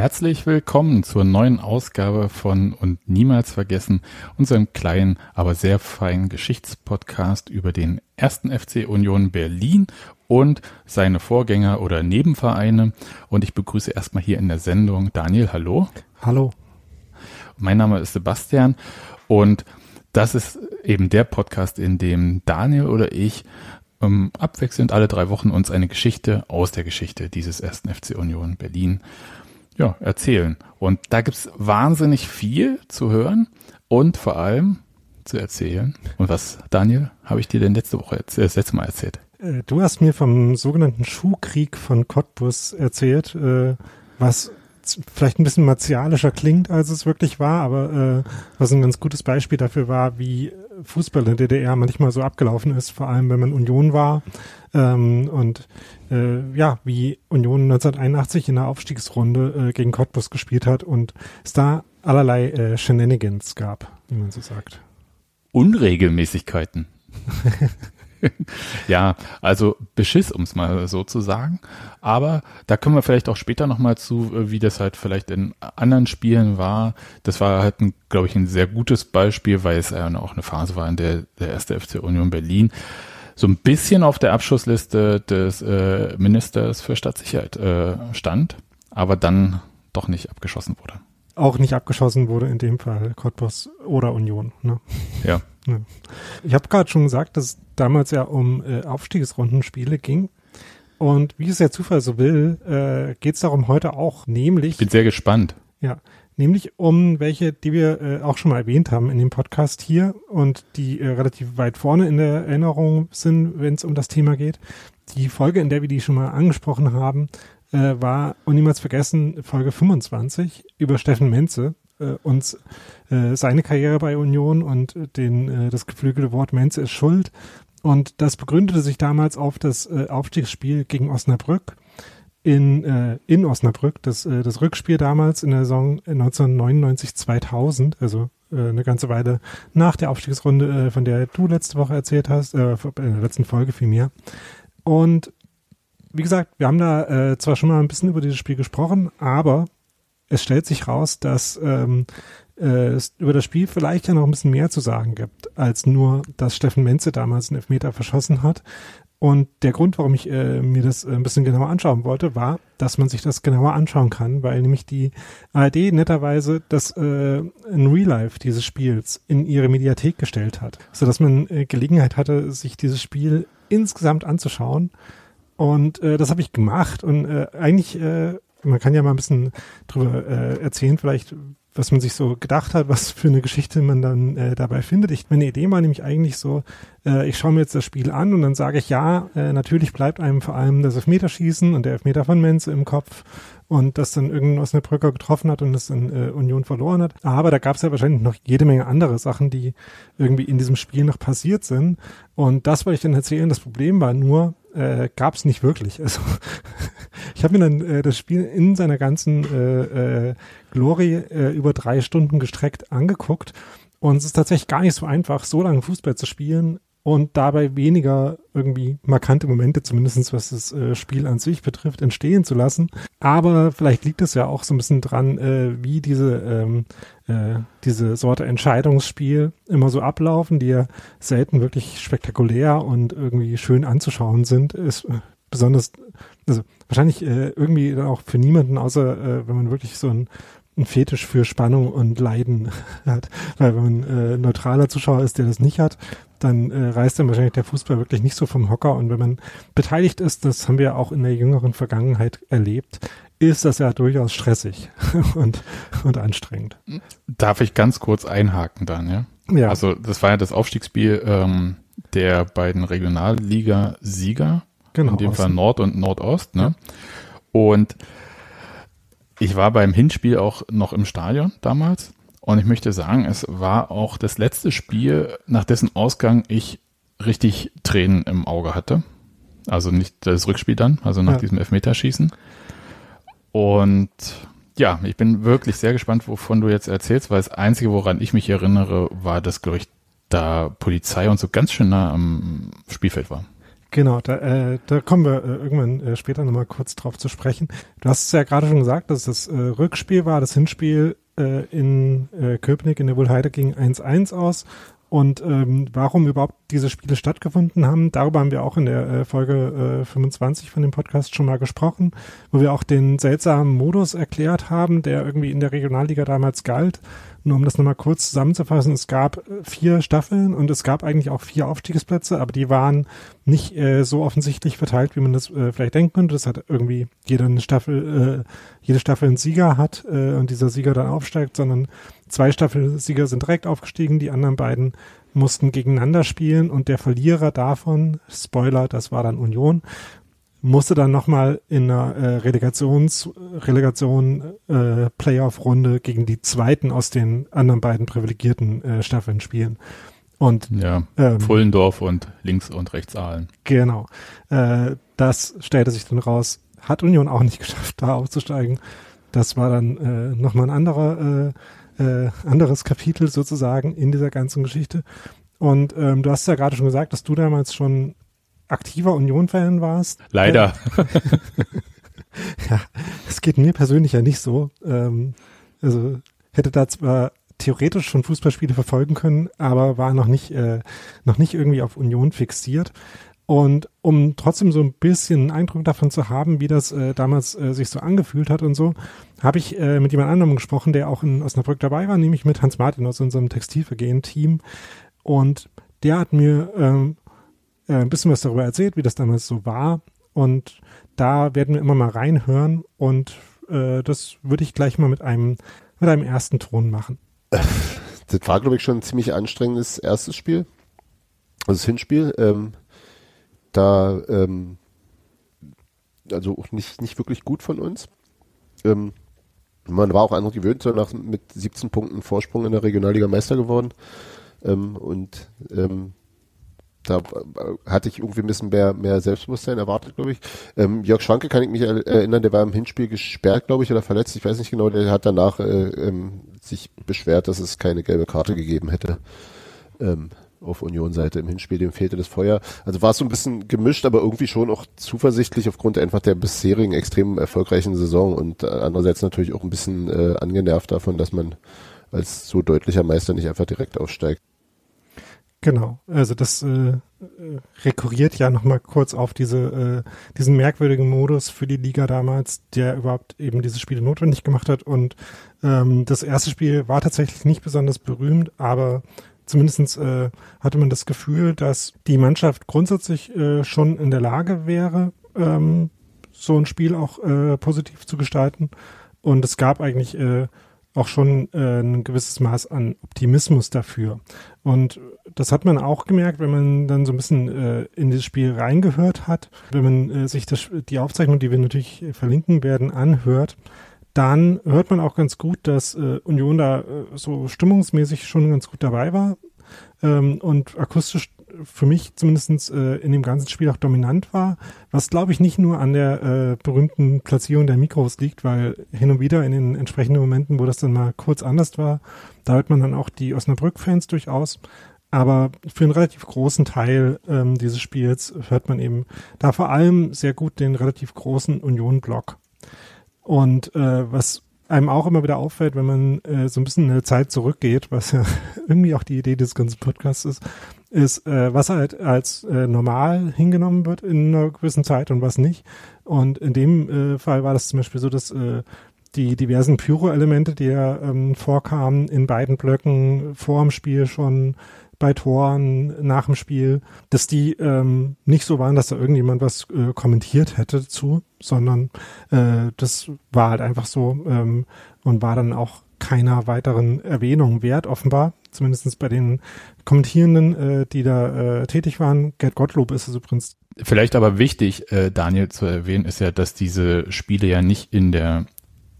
Herzlich willkommen zur neuen Ausgabe von Und niemals vergessen, unserem kleinen, aber sehr feinen Geschichtspodcast über den ersten FC Union Berlin und seine Vorgänger oder Nebenvereine. Und ich begrüße erstmal hier in der Sendung Daniel, hallo. Hallo. Mein Name ist Sebastian und das ist eben der Podcast, in dem Daniel oder ich ähm, abwechselnd alle drei Wochen uns eine Geschichte aus der Geschichte dieses ersten FC Union Berlin ja, erzählen. Und da gibt's wahnsinnig viel zu hören und vor allem zu erzählen. Und was, Daniel, habe ich dir denn letzte Woche, äh, das letzte Mal erzählt? Äh, Du hast mir vom sogenannten Schuhkrieg von Cottbus erzählt, äh, was vielleicht ein bisschen martialischer klingt, als es wirklich war, aber äh, was ein ganz gutes Beispiel dafür war, wie Fußball in der DDR manchmal so abgelaufen ist, vor allem wenn man Union war ähm, und äh, ja, wie Union 1981 in der Aufstiegsrunde äh, gegen Cottbus gespielt hat und es da allerlei äh, Shenanigans gab, wie man so sagt. Unregelmäßigkeiten. ja, also Beschiss, um es mal so zu sagen. Aber da können wir vielleicht auch später nochmal zu, äh, wie das halt vielleicht in anderen Spielen war. Das war halt, glaube ich, ein sehr gutes Beispiel, weil es ja auch eine Phase war, in der der erste FC Union Berlin so ein bisschen auf der Abschussliste des äh, Ministers für Stadtsicherheit äh, stand, aber dann doch nicht abgeschossen wurde. Auch nicht abgeschossen wurde in dem Fall Cottbus oder Union. Ne? Ja. Ich habe gerade schon gesagt, dass damals ja um äh, Aufstiegsrundenspiele ging. Und wie es der Zufall so will, äh, geht es darum heute auch, nämlich, Ich bin sehr gespannt. ja, nämlich um welche, die wir äh, auch schon mal erwähnt haben in dem Podcast hier und die äh, relativ weit vorne in der Erinnerung sind, wenn es um das Thema geht. Die Folge, in der wir die schon mal angesprochen haben, äh, war und niemals vergessen Folge 25 über Steffen Menze äh, und äh, seine Karriere bei Union und äh, den äh, das geflügelte Wort Menze ist schuld und das begründete sich damals auf das äh, Aufstiegsspiel gegen Osnabrück in äh, in Osnabrück das äh, das Rückspiel damals in der Saison 1999 2000 also äh, eine ganze Weile nach der Aufstiegsrunde äh, von der du letzte Woche erzählt hast äh, in der letzten Folge vielmehr. Und wie gesagt, wir haben da zwar schon mal ein bisschen über dieses Spiel gesprochen, aber es stellt sich raus, dass ähm, äh, über das Spiel vielleicht ja noch ein bisschen mehr zu sagen gibt, als nur, dass Steffen Menze damals einen Elfmeter verschossen hat. Und der Grund, warum ich äh, mir das ein bisschen genauer anschauen wollte, war, dass man sich das genauer anschauen kann, weil nämlich die ARD netterweise das äh, in Real Life dieses Spiels in ihre Mediathek gestellt hat, sodass man äh, Gelegenheit hatte, sich dieses Spiel insgesamt anzuschauen. Und äh, das habe ich gemacht und äh, eigentlich, äh, man kann ja mal ein bisschen drüber äh, erzählen, vielleicht, was man sich so gedacht hat, was für eine Geschichte man dann äh, dabei findet. Ich, meine Idee war nämlich eigentlich so, äh, ich schaue mir jetzt das Spiel an und dann sage ich, ja, äh, natürlich bleibt einem vor allem das Elfmeterschießen und der Elfmeter von Menze im Kopf und das dann irgendein Osnabrücker getroffen hat und das dann äh, Union verloren hat. Aber da gab es ja wahrscheinlich noch jede Menge andere Sachen, die irgendwie in diesem Spiel noch passiert sind. Und das wollte ich dann erzählen. Das Problem war nur, äh, gab es nicht wirklich. Also ich habe mir dann äh, das Spiel in seiner ganzen äh, äh, Glory äh, über drei Stunden gestreckt angeguckt. Und es ist tatsächlich gar nicht so einfach, so lange Fußball zu spielen und dabei weniger irgendwie markante Momente, zumindestens was das äh, Spiel an sich betrifft, entstehen zu lassen. Aber vielleicht liegt es ja auch so ein bisschen dran, äh, wie diese, ähm, äh, diese Sorte Entscheidungsspiel immer so ablaufen, die ja selten wirklich spektakulär und irgendwie schön anzuschauen sind, ist äh, besonders, also wahrscheinlich äh, irgendwie dann auch für niemanden, außer äh, wenn man wirklich so ein ein Fetisch für Spannung und Leiden hat. Weil wenn man äh, neutraler Zuschauer ist, der das nicht hat, dann äh, reißt dann wahrscheinlich der Fußball wirklich nicht so vom Hocker. Und wenn man beteiligt ist, das haben wir auch in der jüngeren Vergangenheit erlebt, ist das ja durchaus stressig und, und anstrengend. Darf ich ganz kurz einhaken dann, ja? Ja. Also das war ja das Aufstiegsspiel ähm, der beiden Regionalliga-Sieger, Genau, in dem Fall. Nord und Nordost, ne? Und ich war beim Hinspiel auch noch im Stadion damals und ich möchte sagen, es war auch das letzte Spiel, nach dessen Ausgang ich richtig Tränen im Auge hatte. Also nicht das Rückspiel dann, also nach Ja. diesem Elfmeterschießen. Und ja, ich bin wirklich sehr gespannt, wovon du jetzt erzählst, weil das Einzige, woran ich mich erinnere, war, dass, glaube ich, da Polizei und so ganz schön nah am Spielfeld war. Genau, da, äh, da kommen wir äh, irgendwann äh, später nochmal kurz drauf zu sprechen. Du hast es ja gerade schon gesagt, dass das äh, Rückspiel war, das Hinspiel äh, in äh, Köpenick in der Wohlheide ging 1-1 aus. Und ähm, warum überhaupt diese Spiele stattgefunden haben, darüber haben wir auch in der äh, Folge äh, 25 von dem Podcast schon mal gesprochen, wo wir auch den seltsamen Modus erklärt haben, der irgendwie in der Regionalliga damals galt. Nur um das nochmal kurz zusammenzufassen, es gab äh, vier Staffeln und es gab eigentlich auch vier Aufstiegsplätze, aber die waren nicht äh, so offensichtlich verteilt, wie man das äh, vielleicht denken könnte. Das hat irgendwie jede Staffel, äh, jede Staffel einen Sieger hat äh, und dieser Sieger dann aufsteigt, sondern zwei Staffelsieger sind direkt aufgestiegen, die anderen beiden mussten gegeneinander spielen und der Verlierer davon, Spoiler, das war dann Union, musste dann nochmal in einer äh, Relegations, Relegation äh, Playoff-Runde gegen die zweiten aus den anderen beiden privilegierten äh, Staffeln spielen. Und Ja, Ähm. Pfullendorf und links und rechts Aalen. Genau. Äh, das stellte sich dann raus, hat Union auch nicht geschafft, da aufzusteigen. Das war dann äh, nochmal ein anderer, äh, äh, anderes Kapitel sozusagen in dieser ganzen Geschichte. Und ähm, du hast ja gerade schon gesagt, dass du damals schon aktiver Union-Fan warst. Leider. Ja, es geht mir persönlich ja nicht so. Ähm, also hätte da zwar theoretisch schon Fußballspiele verfolgen können, aber war noch nicht, äh, noch nicht irgendwie auf Union fixiert. Und um trotzdem so ein bisschen einen Eindruck davon zu haben, wie das äh, damals äh, sich so angefühlt hat und so, habe ich äh, mit jemand anderem gesprochen, der auch in Osnabrück dabei war, nämlich mit Hans Martin aus unserem Textilvergehen-Team. Und der hat mir ähm, äh, ein bisschen was darüber erzählt, wie das damals so war. Und da werden wir immer mal reinhören und äh, das würde ich gleich mal mit einem, mit einem ersten Ton machen. Das war, glaube ich, schon ein ziemlich anstrengendes erstes Spiel. Also das Hinspiel. Ähm, da, ähm, also auch nicht, nicht wirklich gut von uns. Ähm, man war auch einfach gewöhnt, so nach, mit 17 Punkten Vorsprung in der Regionalliga Meister geworden. Ähm, und ähm, da äh, hatte ich irgendwie ein bisschen mehr, mehr Selbstbewusstsein erwartet, glaube ich. Ähm, Jörg Schwanke kann ich mich er- erinnern, der war im Hinspiel gesperrt, glaube ich, oder verletzt, ich weiß nicht genau, der hat danach äh, ähm, sich beschwert, dass es keine gelbe Karte gegeben hätte. Ähm, auf Union-Seite im Hinspiel, dem fehlte das Feuer. Also war es so ein bisschen gemischt, aber irgendwie schon auch zuversichtlich aufgrund einfach der bisherigen extrem erfolgreichen Saison und äh, andererseits natürlich auch ein bisschen äh, angenervt davon, dass man als so deutlicher Meister nicht einfach direkt aufsteigt. Genau, also das äh, äh, rekurriert ja nochmal kurz auf diese, äh, diesen merkwürdigen Modus für die Liga damals, der überhaupt eben diese Spiele notwendig gemacht hat. Und ähm, das erste Spiel war tatsächlich nicht besonders berühmt, aber zumindestens äh, hatte man das Gefühl, dass die Mannschaft grundsätzlich äh, schon in der Lage wäre, ähm, so ein Spiel auch äh, positiv zu gestalten. Und es gab eigentlich äh, auch schon äh, ein gewisses Maß an Optimismus dafür. Und das hat man auch gemerkt, wenn man dann so ein bisschen äh, in das Spiel reingehört hat, wenn man äh, sich das, die Aufzeichnung, die wir natürlich verlinken werden, anhört, dann hört man auch ganz gut, dass äh, Union da äh, so stimmungsmäßig schon ganz gut dabei war ähm, und akustisch für mich zumindest äh, in dem ganzen Spiel auch dominant war, was glaube ich nicht nur an der äh, berühmten Platzierung der Mikros liegt, weil hin und wieder in den entsprechenden Momenten, wo das dann mal kurz anders war, da hört man dann auch die Osnabrück-Fans durchaus. Aber für einen relativ großen Teil ähm, dieses Spiels hört man eben da vor allem sehr gut den relativ großen Union-Block. Und äh, was einem auch immer wieder auffällt, wenn man äh, so ein bisschen in der Zeit zurückgeht, was ja irgendwie auch die Idee des ganzen Podcasts ist, ist, äh, was halt als äh, normal hingenommen wird in einer gewissen Zeit und was nicht. Und in dem äh, Fall war das zum Beispiel so, dass äh, die diversen Pyro-Elemente, die ja ähm, vorkamen in beiden Blöcken vor dem Spiel schon bei Toren nach dem Spiel, dass die ähm, nicht so waren, dass da irgendjemand was äh, kommentiert hätte zu, sondern äh, das war halt einfach so ähm, und war dann auch keiner weiteren Erwähnung wert, offenbar. Zumindest bei den Kommentierenden, äh, die da äh, tätig waren. Gerd Gottlob ist es übrigens. Vielleicht aber wichtig, äh, Daniel, zu erwähnen, ist ja, dass diese Spiele ja nicht in der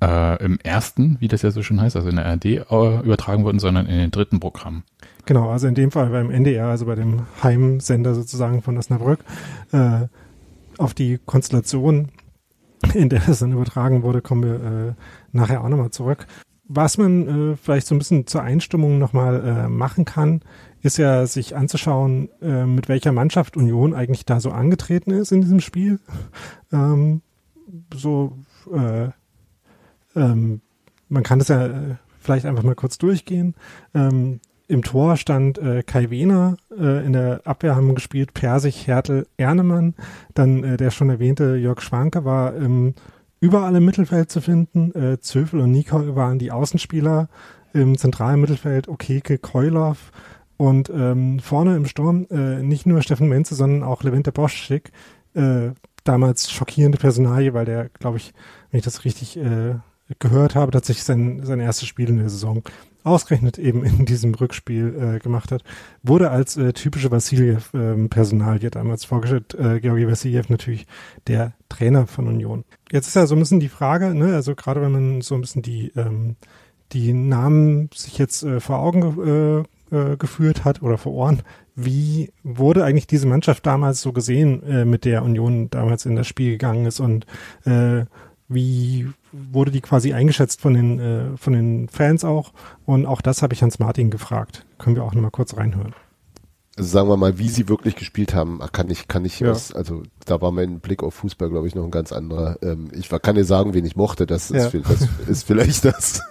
äh, im ersten, wie das ja so schön heißt, also in der RD äh, übertragen wurden, sondern in den dritten Programm. Genau, also in dem Fall beim NDR, also bei dem Heimsender sozusagen von Osnabrück, äh, auf die Konstellation, in der es dann übertragen wurde, kommen wir äh, nachher auch nochmal zurück. Was man äh, vielleicht so ein bisschen zur Einstimmung nochmal äh, machen kann, ist ja sich anzuschauen, äh, mit welcher Mannschaft Union eigentlich da so angetreten ist in diesem Spiel. Ähm, so, äh, ähm, man kann das ja äh, vielleicht einfach mal kurz durchgehen. Ähm, Im Tor stand äh, Kai Wehner, äh, in der Abwehr haben gespielt Persig, Hertel, Ernemann, dann äh, der schon erwähnte Jörg Schwanke war im überall im Mittelfeld zu finden. Äh, Zöfel und Nicol waren die Außenspieler im zentralen Mittelfeld, Okeke, Keulov und ähm, vorne im Sturm äh, nicht nur Steffen Menze, sondern auch Levente Boschik, äh, damals schockierende Personalie, weil der, glaube ich, wenn ich das richtig äh, gehört habe, tatsächlich sein, sein erstes Spiel in der Saison ausgerechnet eben in diesem Rückspiel äh, gemacht hat, wurde als äh, typische Vassiljev-Personalie ähm, damals vorgestellt. Äh, Georgi Vassiljev natürlich der Trainer von Union. Jetzt ist ja so ein bisschen die Frage, ne, also gerade wenn man so ein bisschen die, ähm, die Namen sich jetzt äh, vor Augen äh, äh, geführt hat oder vor Ohren, wie wurde eigentlich diese Mannschaft damals so gesehen, äh, mit der Union damals in das Spiel gegangen ist und äh, wie wurde die quasi eingeschätzt von den, äh, von den Fans auch? Und auch das habe ich Hans Martin gefragt. Können wir auch nochmal kurz reinhören. Also sagen wir mal, wie sie wirklich gespielt haben, kann ich, kann ich ja. was, also da war mein Blick auf Fußball, glaube ich, noch ein ganz anderer. Ähm, ich kann dir sagen, wen ich mochte, das ist, ja. das ist vielleicht das.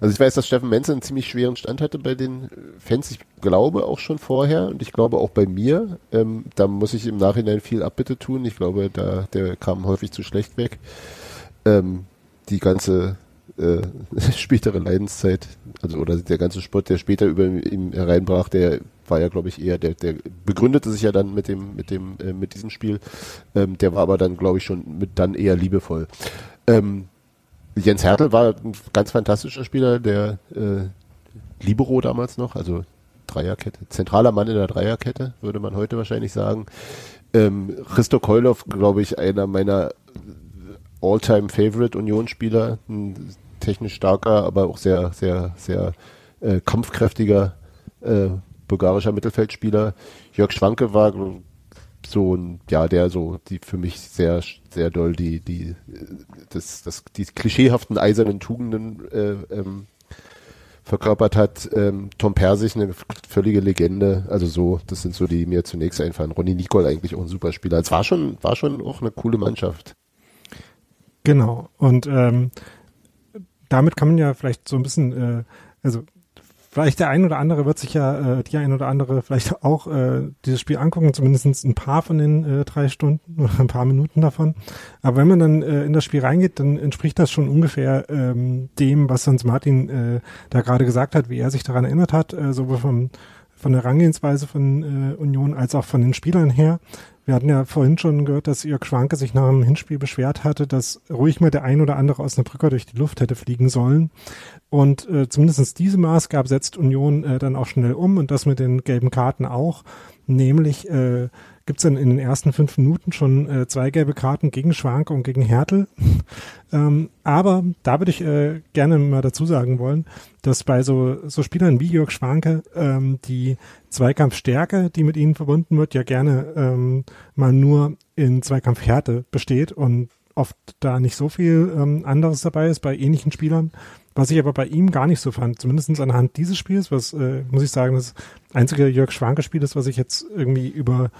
Also ich weiß, dass Steffen Menzel einen ziemlich schweren Stand hatte bei den Fans. Ich glaube auch schon vorher und ich glaube auch bei mir. Ähm, da muss ich im Nachhinein viel Abbitte tun. Ich glaube, da der kam häufig zu schlecht weg ähm, die ganze äh, spätere Leidenszeit, also oder der ganze Sport, der später über ihm hereinbrach, der war ja, glaube ich, eher, der, der begründete sich ja dann mit dem, mit dem, äh, mit diesem Spiel. Ähm, der war aber dann, glaube ich, schon mit dann eher liebevoll. Ähm, Jens Hertel war ein ganz fantastischer Spieler, der äh, Libero damals noch, also Dreierkette, zentraler Mann in der Dreierkette, würde man heute wahrscheinlich sagen. Ähm, Christo Keulov, glaube ich, einer meiner All-Time-Favorite Unionsspieler, ein technisch starker, aber auch sehr, sehr, sehr äh, kampfkräftiger äh, bulgarischer Mittelfeldspieler. Jörg Schwanke war so ein, ja, der so, die für mich sehr, sehr doll die, die, das, das, die klischeehaften eisernen Tugenden äh, ähm, verkörpert hat. Ähm, Tom Persig, eine völlige Legende. Also so, das sind so die, die mir zunächst einfallen. Ronny Nicol eigentlich auch ein super Spieler. Es war schon, war schon auch eine coole Mannschaft. Genau. Und ähm, damit kann man ja vielleicht so ein bisschen, äh, also vielleicht der ein oder andere wird sich ja, äh, die ein oder andere vielleicht auch äh, dieses Spiel angucken, zumindest ein paar von den äh, drei Stunden oder ein paar Minuten davon. Aber wenn man dann äh, in das Spiel reingeht, dann entspricht das schon ungefähr ähm, dem, was Hans Martin äh, da gerade gesagt hat, wie er sich daran erinnert hat, äh, sowohl vom, von der Herangehensweise von äh, Union als auch von den Spielern her. Wir hatten ja vorhin schon gehört, dass Jörg Schwanke sich nach dem Hinspiel beschwert hatte, dass ruhig mal der ein oder andere aus einer Brücke durch die Luft hätte fliegen sollen. Und äh, zumindest diese Maßgabe setzt Union äh, dann auch schnell um und das mit den gelben Karten auch. Nämlich äh, gibt es dann in den ersten fünf Minuten schon äh, zwei gelbe Karten gegen Schwanke und gegen Hertel. ähm, aber da würde ich äh, gerne mal dazu sagen wollen, dass bei so, so Spielern wie Jörg Schwanke ähm, die Zweikampfstärke, die mit ihnen verbunden wird, ja gerne ähm, mal nur in Zweikampfhärte besteht und oft da nicht so viel ähm, anderes dabei ist bei ähnlichen Spielern. Was ich aber bei ihm gar nicht so fand, zumindest anhand dieses Spiels, was, äh, muss ich sagen, das einzige Jörg Schwanke-Spiel ist, was ich jetzt irgendwie über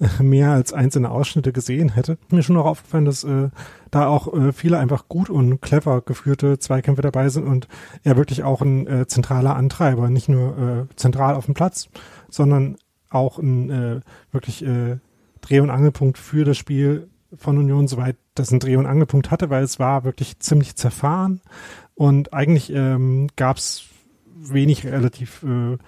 mehr als einzelne Ausschnitte gesehen hätte. Mir schon auch aufgefallen, dass äh, da auch äh, viele einfach gut und clever geführte Zweikämpfe dabei sind und er wirklich auch ein äh, zentraler Antreiber, nicht nur äh, zentral auf dem Platz, sondern auch ein äh, wirklich äh, Dreh- und Angelpunkt für das Spiel von Union, soweit das ein Dreh- und Angelpunkt hatte, weil es war wirklich ziemlich zerfahren und eigentlich ähm, gab es wenig relativ äh,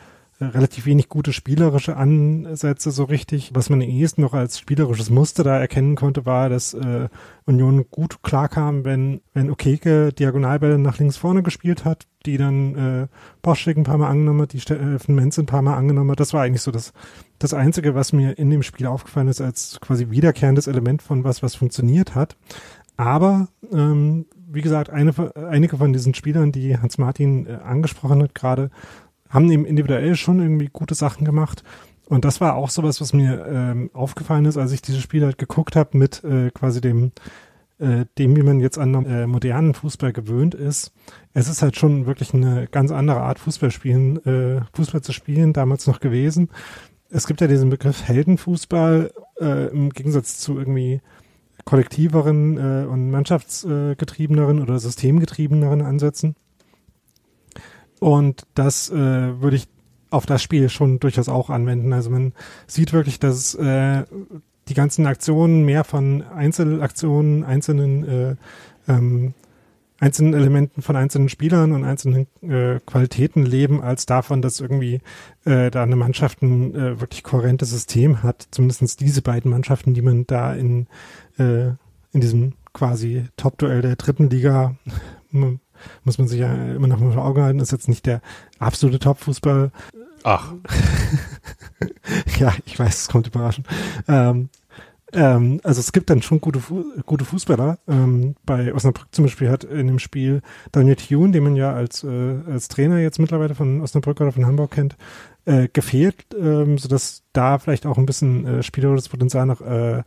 relativ wenig gute spielerische Ansätze so richtig. Was man ehesten noch als spielerisches Muster da erkennen konnte, war, dass äh, Union gut klarkam, wenn, wenn Okeke Diagonalbälle nach links vorne gespielt hat, die dann äh, Boschek ein paar Mal angenommen hat, die Steffen Menz ein paar Mal angenommen hat. Das war eigentlich so das, das Einzige, was mir in dem Spiel aufgefallen ist, als quasi wiederkehrendes Element von was, was funktioniert hat. Aber ähm, wie gesagt, eine, einige von diesen Spielern, die Hans Martin äh, angesprochen hat gerade, haben eben individuell schon irgendwie gute Sachen gemacht. Und das war auch sowas, was mir ähm, aufgefallen ist, als ich diese Spiele halt geguckt habe mit äh, quasi dem, äh, dem, wie man jetzt an äh, modernen Fußball gewöhnt ist. Es ist halt schon wirklich eine ganz andere Art Fußball spielen, äh, Fußball zu spielen, damals noch gewesen. Es gibt ja diesen Begriff Heldenfußball äh, im Gegensatz zu irgendwie kollektiveren äh, und mannschaftsgetriebeneren oder systemgetriebeneren Ansätzen. Und das äh, würde ich auf das Spiel schon durchaus auch anwenden. Also man sieht wirklich, dass äh, die ganzen Aktionen mehr von Einzelaktionen, einzelnen äh, ähm, einzelnen Elementen von einzelnen Spielern und einzelnen äh, Qualitäten leben, als davon, dass irgendwie äh, da eine Mannschaft ein äh, wirklich kohärentes System hat. Zumindestens diese beiden Mannschaften, die man da in, äh, in diesem quasi Top-Duell der dritten Liga muss man sich ja immer noch mal vor Augen halten, ist jetzt nicht der absolute Top-Fußball. Ach. ja, ich weiß, es kommt überraschend. Ähm, ähm, also es gibt dann schon gute, Fu gute Fußballer. Ähm, bei Osnabrück zum Beispiel hat in dem Spiel Daniel Thune, den man ja als, äh, als Trainer jetzt mittlerweile von Osnabrück oder von Hamburg kennt, äh, gefehlt, ähm, sodass da vielleicht auch ein bisschen äh, spielerisches Potenzial noch äh,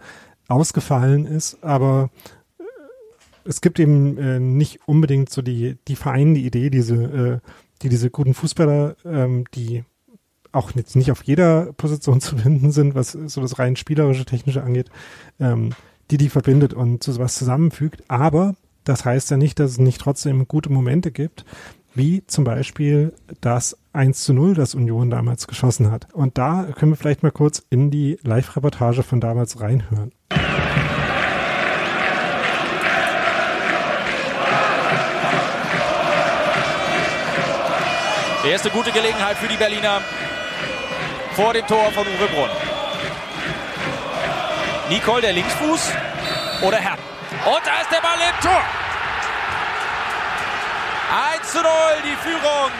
ausgefallen ist. Aber es gibt eben äh, nicht unbedingt so die, die vereinende Idee, diese, äh, die diese guten Fußballer, ähm, die auch jetzt nicht auf jeder Position zu finden sind, was so das rein spielerische, technische angeht, ähm, die die verbindet und so was zusammenfügt. Aber das heißt ja nicht, dass es nicht trotzdem gute Momente gibt, wie zum Beispiel das 1 zu 0, das Union damals geschossen hat. Und da können wir vielleicht mal kurz in die Live-Reportage von damals reinhören. Erste gute Gelegenheit für die Berliner vor dem Tor von Uwe Brunn. Nicole, der Linksfuß oder Herr. Und da ist der Ball im Tor. 1 zu 0 die Führung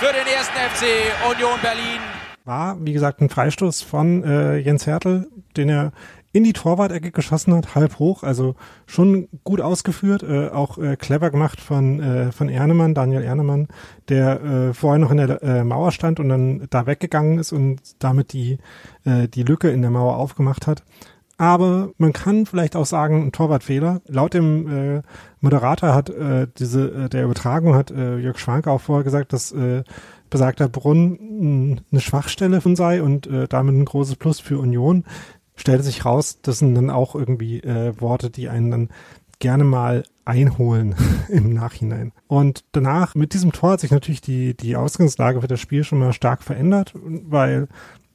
für den ersten FC Union Berlin. War, wie gesagt, ein Freistoß von äh, Jens Hertel, den er in die Torwart-Ecke geschossen hat, halb hoch, also schon gut ausgeführt, äh, auch äh, clever gemacht von, äh, von Ernemann, Daniel Ernemann, der äh, vorher noch in der äh, Mauer stand und dann da weggegangen ist und damit die, äh, die Lücke in der Mauer aufgemacht hat. Aber man kann vielleicht auch sagen, ein Torwartfehler. Laut dem äh, Moderator hat äh, diese äh, der Übertragung hat äh, Jörg Schwanke auch vorher gesagt, dass äh, besagter Brunn eine Schwachstelle von sei und äh, damit ein großes Plus für Union stellte sich raus, das sind dann auch irgendwie äh, Worte, die einen dann gerne mal einholen im Nachhinein. Und danach, mit diesem Tor hat sich natürlich die, die Ausgangslage für das Spiel schon mal stark verändert, weil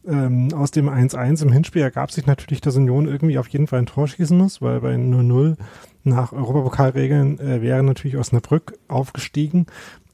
ähm, aus dem 1-1 im Hinspiel ergab sich natürlich, dass Union irgendwie auf jeden Fall ein Tor schießen muss, weil bei 0-0 nach Europapokalregeln äh, wäre natürlich Osnabrück aufgestiegen.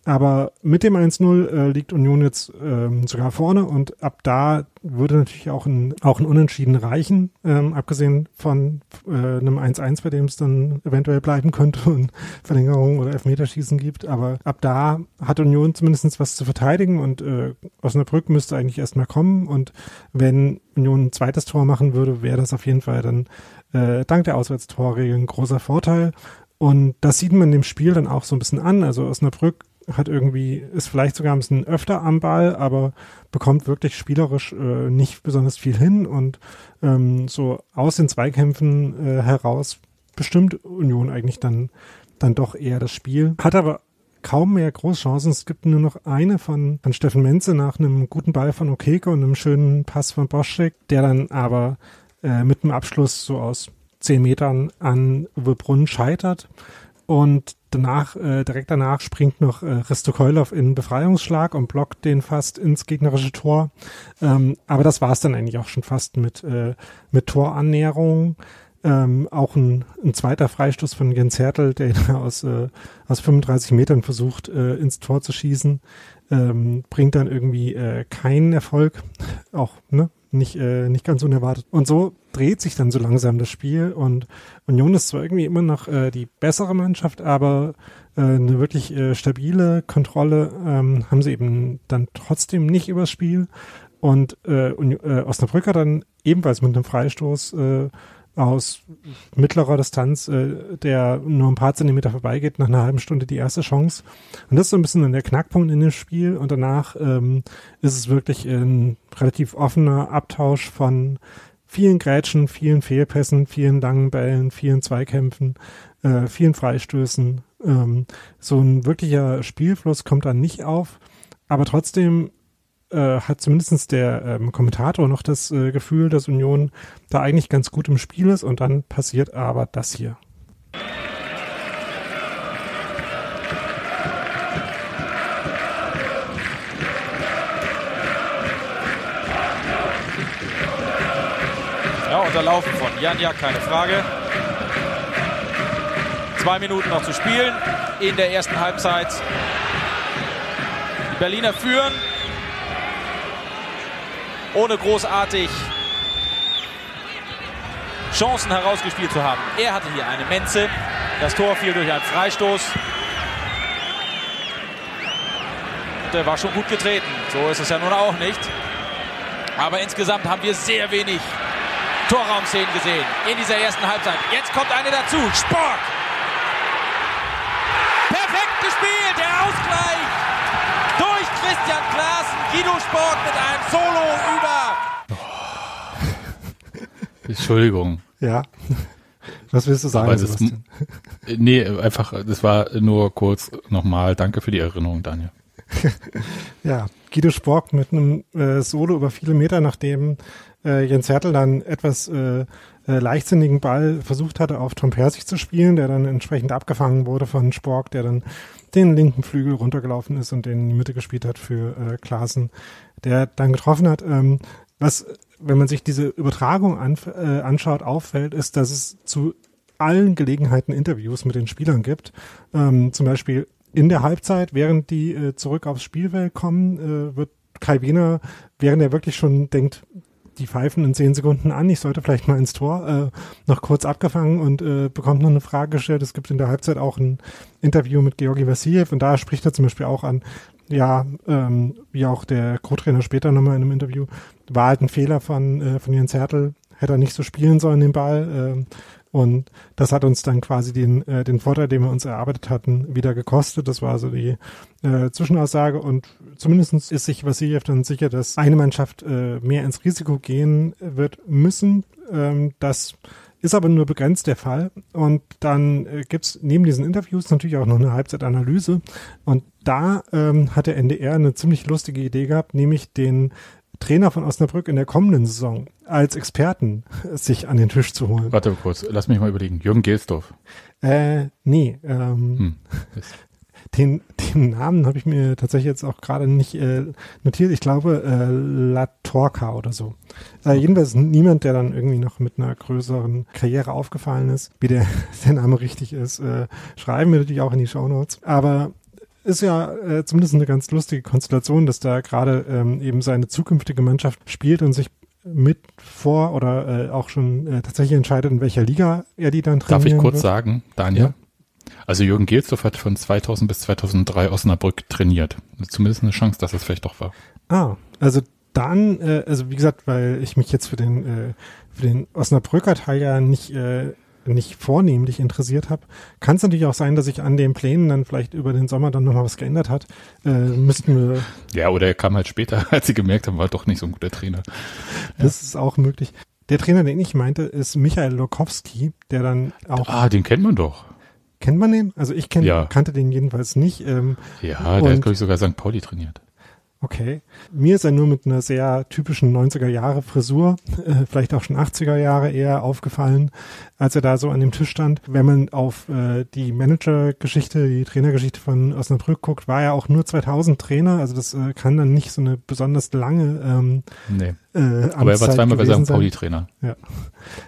Aber mit dem 1-0 äh, liegt Union jetzt ähm, sogar vorne und ab da würde natürlich auch ein, auch ein Unentschieden reichen, ähm, abgesehen von äh, einem 1-1, bei dem es dann eventuell bleiben könnte und Verlängerung oder Elfmeterschießen gibt. Aber ab da hat Union zumindest was zu verteidigen und äh, Osnabrück müsste eigentlich erstmal kommen und wenn Union ein zweites Tor machen würde, wäre das auf jeden Fall dann äh, dank der Auswärtstorregeln ein großer Vorteil. Und das sieht man dem Spiel dann auch so ein bisschen an. Also Osnabrück hat irgendwie, ist vielleicht sogar ein bisschen öfter am Ball, aber bekommt wirklich spielerisch äh, nicht besonders viel hin und ähm, so aus den Zweikämpfen äh, heraus bestimmt Union eigentlich dann, dann doch eher das Spiel. Hat aber kaum mehr Großchancen. Es gibt nur noch eine von, von Steffen Menze nach einem guten Ball von Okeke und einem schönen Pass von Boschek, der dann aber äh, mit dem Abschluss so aus zehn Metern an Uwe Brunn scheitert. Und danach, äh, direkt danach springt noch äh, Risto Keulov in Befreiungsschlag und blockt den fast ins gegnerische Tor. Ähm, aber das war es dann eigentlich auch schon fast mit, äh, mit Torannäherung. Ähm, auch ein, ein zweiter Freistoß von Jens Hertel, der aus, äh, aus 35 Metern versucht, äh, ins Tor zu schießen, ähm, bringt dann irgendwie äh, keinen Erfolg. Auch, ne? Nicht, äh, nicht ganz unerwartet. Und so dreht sich dann so langsam das Spiel und Union ist zwar irgendwie immer noch äh, die bessere Mannschaft, aber äh, eine wirklich äh, stabile Kontrolle ähm, haben sie eben dann trotzdem nicht übers Spiel. Und äh, äh, Osnabrück hat dann ebenfalls mit einem Freistoß äh, aus mittlerer Distanz, äh, der nur ein paar Zentimeter vorbeigeht, nach einer halben Stunde die erste Chance. Und das ist so ein bisschen der Knackpunkt in dem Spiel. Und danach ähm, ist es wirklich ein relativ offener Abtausch von vielen Grätschen, vielen Fehlpässen, vielen langen Bällen, vielen Zweikämpfen, äh, vielen Freistößen. Ähm, so ein wirklicher Spielfluss kommt dann nicht auf. Aber trotzdem äh, hat zumindest der ähm, Kommentator noch das äh, Gefühl, dass Union da eigentlich ganz gut im Spiel ist und dann passiert aber das hier. Ja, unterlaufen von Janja, keine Frage. Zwei Minuten noch zu spielen in der ersten Halbzeit. Die Berliner führen ohne großartig Chancen herausgespielt zu haben. Er hatte hier eine Menze. Das Tor fiel durch einen Freistoß. Der war schon gut getreten. So ist es ja nun auch nicht. Aber insgesamt haben wir sehr wenig Torraumszenen gesehen in dieser ersten Halbzeit. Jetzt kommt eine dazu. Spork. Perfekt gespielt. Der Ausgleich durch Christian Klaassen. Guido Spork mit einem Solo über. Entschuldigung. Ja. Was willst du sagen, Aber das, nee, einfach, das war nur kurz nochmal. Danke für die Erinnerung, Daniel. Ja, Guido Spork mit einem äh, Solo über viele Meter, nachdem äh, Jens Hertel dann etwas äh, äh, leichtsinnigen Ball versucht hatte, auf Tom Persig zu spielen, der dann entsprechend abgefangen wurde von Spork, der dann den linken Flügel runtergelaufen ist und den in die Mitte gespielt hat für äh, Klaassen, der dann getroffen hat. Ähm, was, wenn man sich diese Übertragung an, äh, anschaut, auffällt, ist, dass es zu allen Gelegenheiten Interviews mit den Spielern gibt. Ähm, zum Beispiel in der Halbzeit, während die äh, zurück aufs Spielfeld kommen, äh, wird Kai Wiener, während er wirklich schon denkt, die pfeifen in zehn Sekunden an, ich sollte vielleicht mal ins Tor, äh, noch kurz abgefangen und äh, bekommt noch eine Frage gestellt. Es gibt in der Halbzeit auch ein Interview mit Georgi Vassiljev und da spricht er zum Beispiel auch an, ja, ähm, wie auch der Co-Trainer später nochmal in einem Interview, war halt ein Fehler von, äh, von Jens Hertel, hätte er nicht so spielen sollen, den Ball. Äh, und das hat uns dann quasi den, äh, den Vorteil, den wir uns erarbeitet hatten, wieder gekostet. Das war so die äh, Zwischenaussage. Und zumindestens ist sich Vassiljev dann sicher, dass eine Mannschaft äh, mehr ins Risiko gehen wird müssen. Ähm, das ist aber nur begrenzt der Fall. Und dann äh, gibt's neben diesen Interviews natürlich auch noch eine Halbzeitanalyse. Und da ähm, hat der NDR eine ziemlich lustige Idee gehabt, nämlich den Trainer von Osnabrück in der kommenden Saison als Experten sich an den Tisch zu holen. Warte kurz, lass mich mal überlegen. Jürgen Gelsdorf. Äh, nee, ähm, Hm. den, den Namen habe ich mir tatsächlich jetzt auch gerade nicht äh, notiert. Ich glaube äh, La Torca oder so. Äh, jedenfalls niemand, der dann irgendwie noch mit einer größeren Karriere aufgefallen ist, wie der, der Name richtig ist. Äh, schreiben wir natürlich auch in die Shownotes. Aber ist ja äh, zumindest eine ganz lustige Konstellation, dass da gerade ähm, eben seine zukünftige Mannschaft spielt und sich mit vor oder äh, auch schon äh, tatsächlich entscheidet, in welcher Liga er die dann trainieren Darf ich kurz wird. sagen, Daniel? Also Jürgen Gelsdorf hat von 2000 bis 2003 Osnabrück trainiert. Zumindest eine Chance, dass es vielleicht doch war. Ah, also dann, äh, also wie gesagt, weil ich mich jetzt für den äh, für den Osnabrücker Teil ja nicht äh, nicht vornehmlich interessiert habe, kann es natürlich auch sein, dass sich an den Plänen dann vielleicht über den Sommer dann nochmal was geändert hat. Äh, müssten wir, Ja, oder er kam halt später, als sie gemerkt haben, war doch nicht so ein guter Trainer. das ist auch möglich. Der Trainer, den ich meinte, ist Michael Lokowski, der dann auch Ah, den kennt man doch. Kennt man den? Also ich kenn, Ja. kannte den jedenfalls nicht. Ähm, Ja, der hat, glaube ich, sogar St. Pauli trainiert. Okay. Mir ist er nur mit einer sehr typischen 90er Jahre Frisur, äh, vielleicht auch schon 80er Jahre eher aufgefallen, als er da so an dem Tisch stand. Wenn man auf äh, die Manager-Geschichte, die Trainergeschichte von Osnabrück guckt, war er auch nur 2000 Trainer, also das äh, kann dann nicht so eine besonders lange ähm, Nee. äh, Aber er war zweimal bei St. sein. Pauli-Trainer. Ja.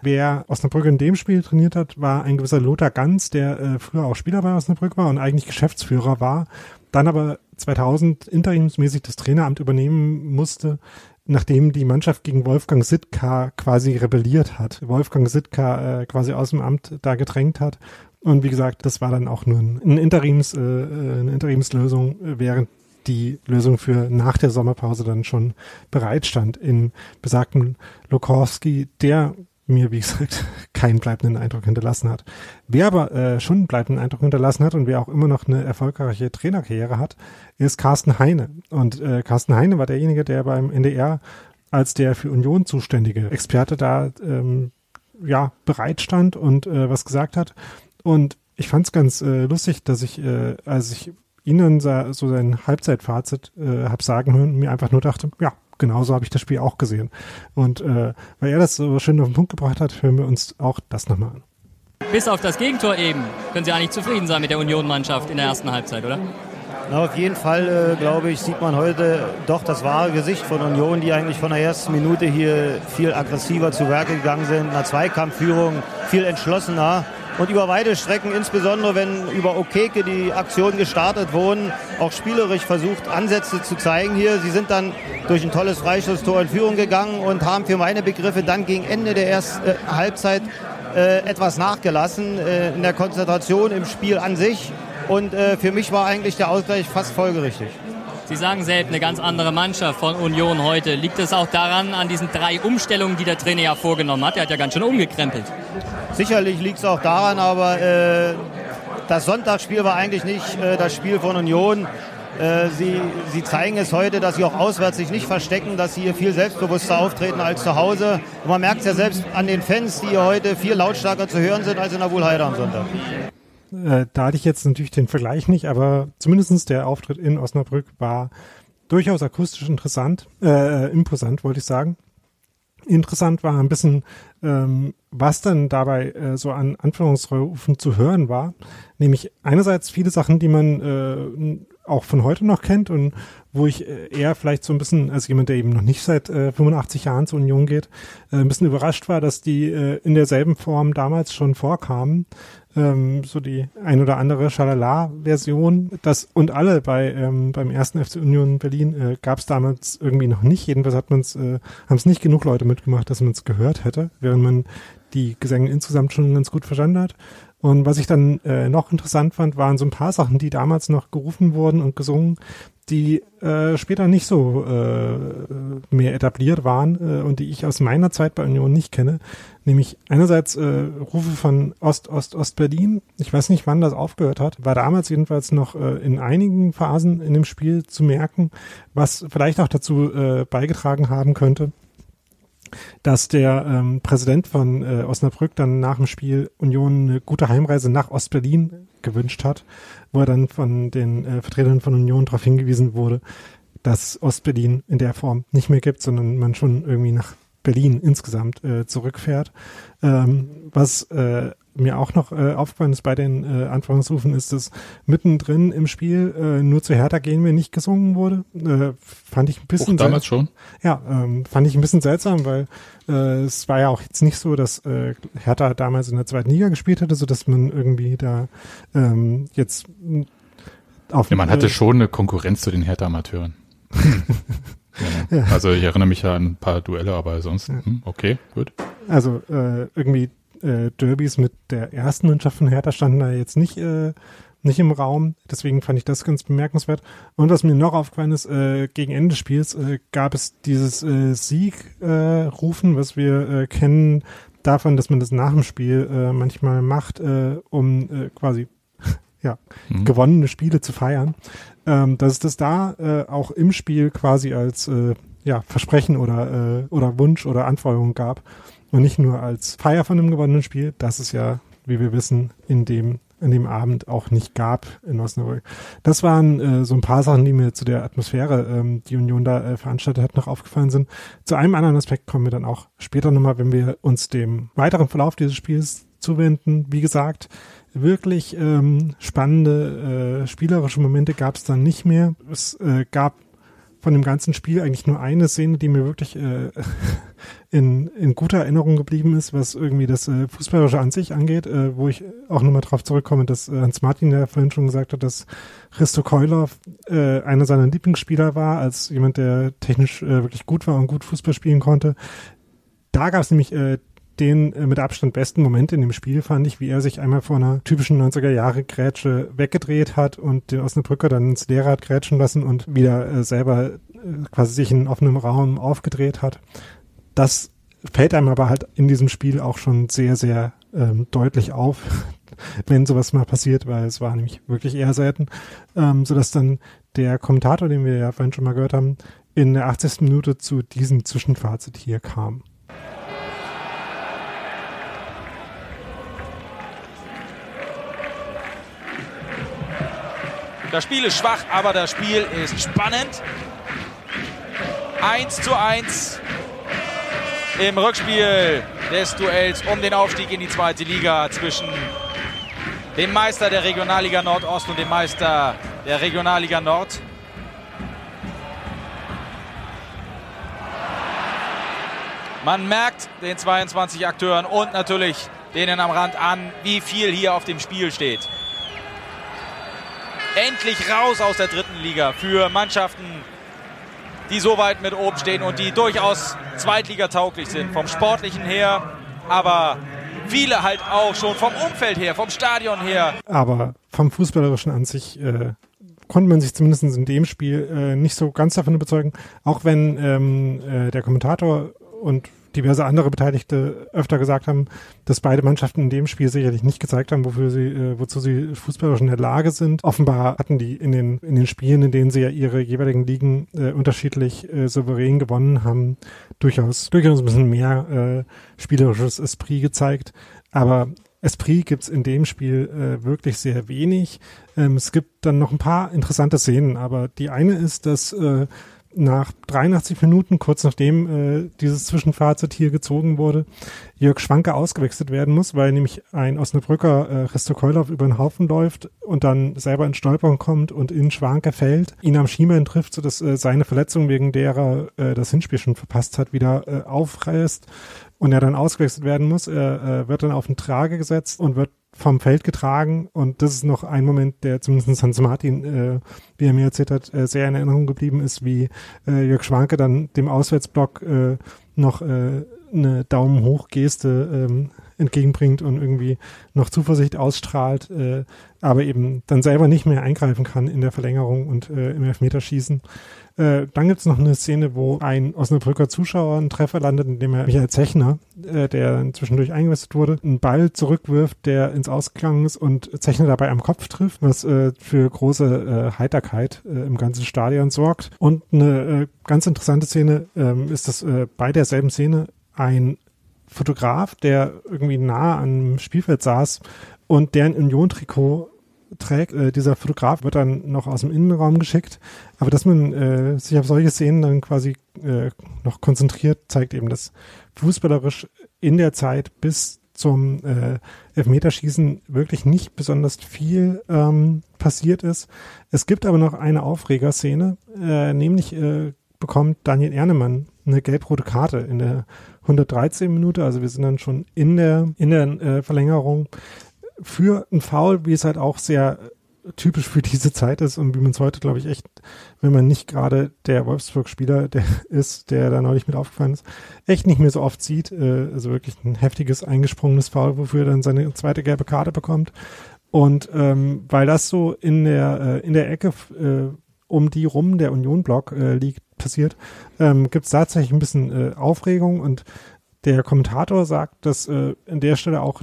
Wer Osnabrück in dem Spiel trainiert hat, war ein gewisser Lothar Ganz, der äh, früher auch Spieler bei Osnabrück war und eigentlich Geschäftsführer war, dann aber 2000 interimsmäßig das Traineramt übernehmen musste, nachdem die Mannschaft gegen Wolfgang Sitka quasi rebelliert hat. Wolfgang Sitka äh, quasi aus dem Amt da gedrängt hat. Und wie gesagt, das war dann auch nur ein, ein Interims, äh, äh, eine Interimslösung, äh, während die Lösung für nach der Sommerpause dann schon bereitstand in besagten Lokowski, der mir, wie gesagt, keinen bleibenden Eindruck hinterlassen hat. Wer aber äh, schon einen bleibenden Eindruck hinterlassen hat und wer auch immer noch eine erfolgreiche Trainerkarriere hat, ist Carsten Heine. Und äh, Carsten Heine war derjenige, der beim NDR als der für Union zuständige Experte da ähm, ja bereit stand und äh, was gesagt hat. Und ich fand es ganz äh, lustig, dass ich, äh, als ich Ihnen so sein Halbzeitfazit äh, hab sagen hören, mir einfach nur dachte, ja, genauso habe ich das Spiel auch gesehen. Und äh, weil er das so schön auf den Punkt gebracht hat, hören wir uns auch das nochmal an. Bis auf das Gegentor eben können Sie eigentlich zufrieden sein mit der Union-Mannschaft in der ersten Halbzeit, oder? Na, auf jeden Fall, äh, glaube ich, sieht man heute doch das wahre Gesicht von Union, die eigentlich von der ersten Minute hier viel aggressiver zu Werke gegangen sind, einer Zweikampfführung viel entschlossener und über weite Strecken, insbesondere wenn über Okeke die Aktionen gestartet wurden, auch spielerisch versucht, Ansätze zu zeigen hier. Sie sind dann durch ein tolles Freistoßtor in Führung gegangen und haben für meine Begriffe dann gegen Ende der ersten äh, Halbzeit äh, etwas nachgelassen äh, in der Konzentration im Spiel an sich. Und äh, für mich war eigentlich der Ausgleich fast folgerichtig. Sie sagen selbst, eine ganz andere Mannschaft von Union heute. Liegt es auch daran, an diesen drei Umstellungen, die der Trainer ja vorgenommen hat? Er hat ja ganz schön umgekrempelt. Sicherlich liegt es auch daran, aber äh, das Sonntagsspiel war eigentlich nicht äh, das Spiel von Union. Äh, sie, sie zeigen es heute, dass sie auch auswärts sich nicht verstecken, dass sie hier viel selbstbewusster auftreten als zu Hause. Und man merkt es ja selbst an den Fans, die hier heute viel lautstärker zu hören sind als in der Wuhlheide am Sonntag. Äh, da hatte ich jetzt natürlich den Vergleich nicht, aber zumindestens der Auftritt in Osnabrück war durchaus akustisch interessant, äh, imposant, wollte ich sagen. Interessant war ein bisschen, ähm, was dann dabei äh, so an Anführungsrufen zu hören war. Nämlich einerseits viele Sachen, die man äh, auch von heute noch kennt und wo ich äh, eher vielleicht so ein bisschen, als jemand, der eben noch nicht seit äh, 85 Jahren zur Union geht, äh, ein bisschen überrascht war, dass die äh, in derselben Form damals schon vorkamen. Ähm, so die ein oder andere Schalala-Version. Das und alle bei ähm, beim ersten FC Union Berlin äh, gab es damals irgendwie noch nicht. Jedenfalls hat man es, äh, haben es nicht genug Leute mitgemacht, dass man es gehört hätte, während man die Gesänge insgesamt schon ganz gut verstanden hat. Und was ich dann äh, noch interessant fand, waren so ein paar Sachen, die damals noch gerufen wurden und gesungen, die äh, später nicht so äh, mehr etabliert waren äh, und die ich aus meiner Zeit bei Union nicht kenne. Nämlich einerseits äh, Rufe von Ost, Ost, Ost-Berlin. Ich weiß nicht, wann das aufgehört hat. War damals jedenfalls noch äh, in einigen Phasen in dem Spiel zu merken, was vielleicht auch dazu äh, beigetragen haben könnte, dass der ähm, Präsident von äh, Osnabrück dann nach dem Spiel Union eine gute Heimreise nach Ostberlin gewünscht hat, wo er dann von den äh, Vertretern von Union darauf hingewiesen wurde, dass Ostberlin in der Form nicht mehr gibt, sondern man schon irgendwie nach Berlin insgesamt äh, zurückfährt. Ähm, was äh, mir auch noch äh, aufgefallen ist bei den äh, Anfangsrufen, ist, dass mittendrin im Spiel äh, nur zu Hertha gehen wir nicht gesungen wurde. Äh, fand ich ein bisschen Auch damals schon? Ja, ähm, fand ich ein bisschen seltsam, weil äh, es war ja auch jetzt nicht so, dass äh, Hertha damals in der zweiten Liga gespielt hätte, so dass man irgendwie da ähm, jetzt auf Ja, man hatte äh, schon eine Konkurrenz zu den Hertha-Amateuren. ja, Ja. Also ich erinnere mich ja an ein paar Duelle, aber sonst, hm, okay, gut. Also äh, irgendwie äh, Derbys mit der ersten Mannschaft von Hertha standen da jetzt nicht äh, nicht im Raum. Deswegen fand ich das ganz bemerkenswert. Und was mir noch aufgefallen ist, äh, gegen Ende des Spiels äh, gab es dieses äh, Sieg-Rufen, äh, rufen, was wir äh, kennen davon, dass man das nach dem Spiel äh, manchmal macht, äh, um äh, quasi ja, Mhm. gewonnene Spiele zu feiern. Ähm, dass es das da äh, auch im Spiel quasi als äh, ja, Versprechen oder, äh, oder Wunsch oder Anforderung gab und nicht nur als Feier von einem gewonnenen Spiel. Das ist ja, wie wir wissen, in dem an dem Abend auch nicht gab in Osnabrück. Das waren äh, so ein paar Sachen, die mir zu der Atmosphäre, ähm, die Union da äh, veranstaltet hat, noch aufgefallen sind. Zu einem anderen Aspekt kommen wir dann auch später nochmal, wenn wir uns dem weiteren Verlauf dieses Spiels zuwenden. Wie gesagt, wirklich ähm, spannende äh, spielerische Momente gab es dann nicht mehr. Es äh, gab von dem ganzen Spiel eigentlich nur eine Szene, die mir wirklich äh, in, in guter Erinnerung geblieben ist, was irgendwie das äh, Fußballerische an sich angeht, äh, wo ich auch nochmal drauf zurückkomme, dass äh, Hans Martin ja vorhin schon gesagt hat, dass Christo Keulov äh, einer seiner Lieblingsspieler war, als jemand, der technisch äh, wirklich gut war und gut Fußball spielen konnte. Da gab es nämlich äh, den äh, mit Abstand besten Moment in dem Spiel fand ich, wie er sich einmal vor einer typischen 90er Jahre Grätsche weggedreht hat und den Osnabrücker dann ins Leere hat grätschen lassen und wieder äh, selber äh, quasi sich in offenem Raum aufgedreht hat. Das fällt einem aber halt in diesem Spiel auch schon sehr, sehr ähm, deutlich auf, wenn sowas mal passiert, weil es war nämlich wirklich eher selten, ähm, sodass dann der Kommentator, den wir ja vorhin schon mal gehört haben, in der 80. Minute zu diesem Zwischenfazit hier kam. Das Spiel ist schwach, aber das Spiel ist spannend. 1 zu 1 im Rückspiel des Duells um den Aufstieg in die zweite Liga zwischen dem Meister der Regionalliga Nordost und dem Meister der Regionalliga Nord. Man merkt den 22 Akteuren und natürlich denen am Rand an, wie viel hier auf dem Spiel steht endlich raus aus der dritten Liga für Mannschaften, die so weit mit oben stehen und die durchaus zweitligatauglich sind, vom sportlichen her, aber viele halt auch schon vom Umfeld her, vom Stadion her. Aber vom Fußballerischen an sich äh, konnte man sich zumindest in dem Spiel äh, nicht so ganz davon überzeugen, auch wenn ähm, äh, der Kommentator und diverse andere Beteiligte öfter gesagt haben, dass beide Mannschaften in dem Spiel sicherlich nicht gezeigt haben, wofür sie, äh, wozu sie fußballerisch in der Lage sind. Offenbar hatten die in den, in den Spielen, in denen sie ja ihre jeweiligen Ligen äh, unterschiedlich äh, souverän gewonnen haben, durchaus, durchaus ein bisschen mehr äh, spielerisches Esprit gezeigt. Aber Esprit gibt's in dem Spiel äh, wirklich sehr wenig. Ähm, es gibt dann noch ein paar interessante Szenen, aber die eine ist, dass äh, nach 83 Minuten, kurz nachdem äh, dieses Zwischenfazit hier gezogen wurde, Jörg Schwanke ausgewechselt werden muss, weil nämlich ein Osnabrücker äh, Risto Keulhoff über den Haufen läuft und dann selber in Stolpern kommt und in Schwanke fällt, ihn am Schienbein trifft, sodass äh, seine Verletzung, wegen der er äh, das Hinspiel schon verpasst hat, wieder äh, aufreißt und er dann ausgewechselt werden muss. Er äh, wird dann auf den Trage gesetzt und wird vom Feld getragen. Und das ist noch ein Moment, der zumindest Hans Martin, äh, wie er mir erzählt hat, äh, sehr in Erinnerung geblieben ist, wie äh, Jörg Schwanke dann dem Auswärtsblock äh, noch äh, eine Daumen hoch Geste ähm, entgegenbringt und irgendwie noch Zuversicht ausstrahlt, äh, aber eben dann selber nicht mehr eingreifen kann in der Verlängerung und äh, im Elfmeterschießen. Äh, dann gibt's noch eine Szene, wo ein Osnabrücker Zuschauer einen Treffer landet, indem er Michael Zechner, äh, der zwischendurch eingewechselt wurde, einen Ball zurückwirft, der ins Ausgegangen ist und Zechner dabei am Kopf trifft, was äh, für große äh, Heiterkeit äh, im ganzen Stadion sorgt. Und eine äh, ganz interessante Szene ähm, ist, dass äh, bei derselben Szene ein Fotograf, der irgendwie nah am Spielfeld saß und der ein Union-Trikot trägt. Äh, dieser Fotograf wird dann noch aus dem Innenraum geschickt. Aber dass man äh, sich auf solche Szenen dann quasi äh, noch konzentriert, zeigt eben, dass fußballerisch in der Zeit bis zum äh, Elfmeterschießen wirklich nicht besonders viel ähm, passiert ist. Es gibt aber noch eine Aufregerszene, äh, nämlich äh, bekommt Daniel Ernemann eine gelb-rote Karte in der 113 Minute, also wir sind dann schon in der in der äh, Verlängerung für ein Foul, wie es halt auch sehr typisch für diese Zeit ist und wie man es heute, glaube ich, echt, wenn man nicht gerade der Wolfsburg-Spieler der ist, der da neulich mit aufgefallen ist, echt nicht mehr so oft sieht. Äh, also wirklich ein heftiges, eingesprungenes Foul, wofür er dann seine zweite gelbe Karte bekommt. Und ähm, weil das so in der äh, in der Ecke äh, um die rum der Union-Block äh, liegt, passiert, ähm, gibt es tatsächlich ein bisschen äh, Aufregung und der Kommentator sagt, dass äh, an der Stelle auch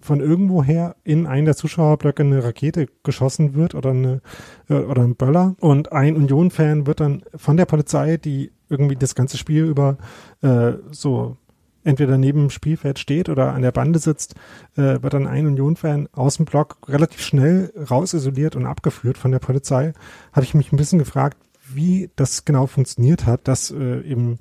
von irgendwoher in einen der Zuschauerblöcke eine Rakete geschossen wird oder eine äh, oder ein Böller und ein Union-Fan wird dann von der Polizei, die irgendwie das ganze Spiel über äh, so entweder neben dem Spielfeld steht oder an der Bande sitzt, äh, wird dann ein Union-Fan aus dem Block relativ schnell rausisoliert und abgeführt von der Polizei. Habe ich mich ein bisschen gefragt, wie das genau funktioniert hat, dass äh, eben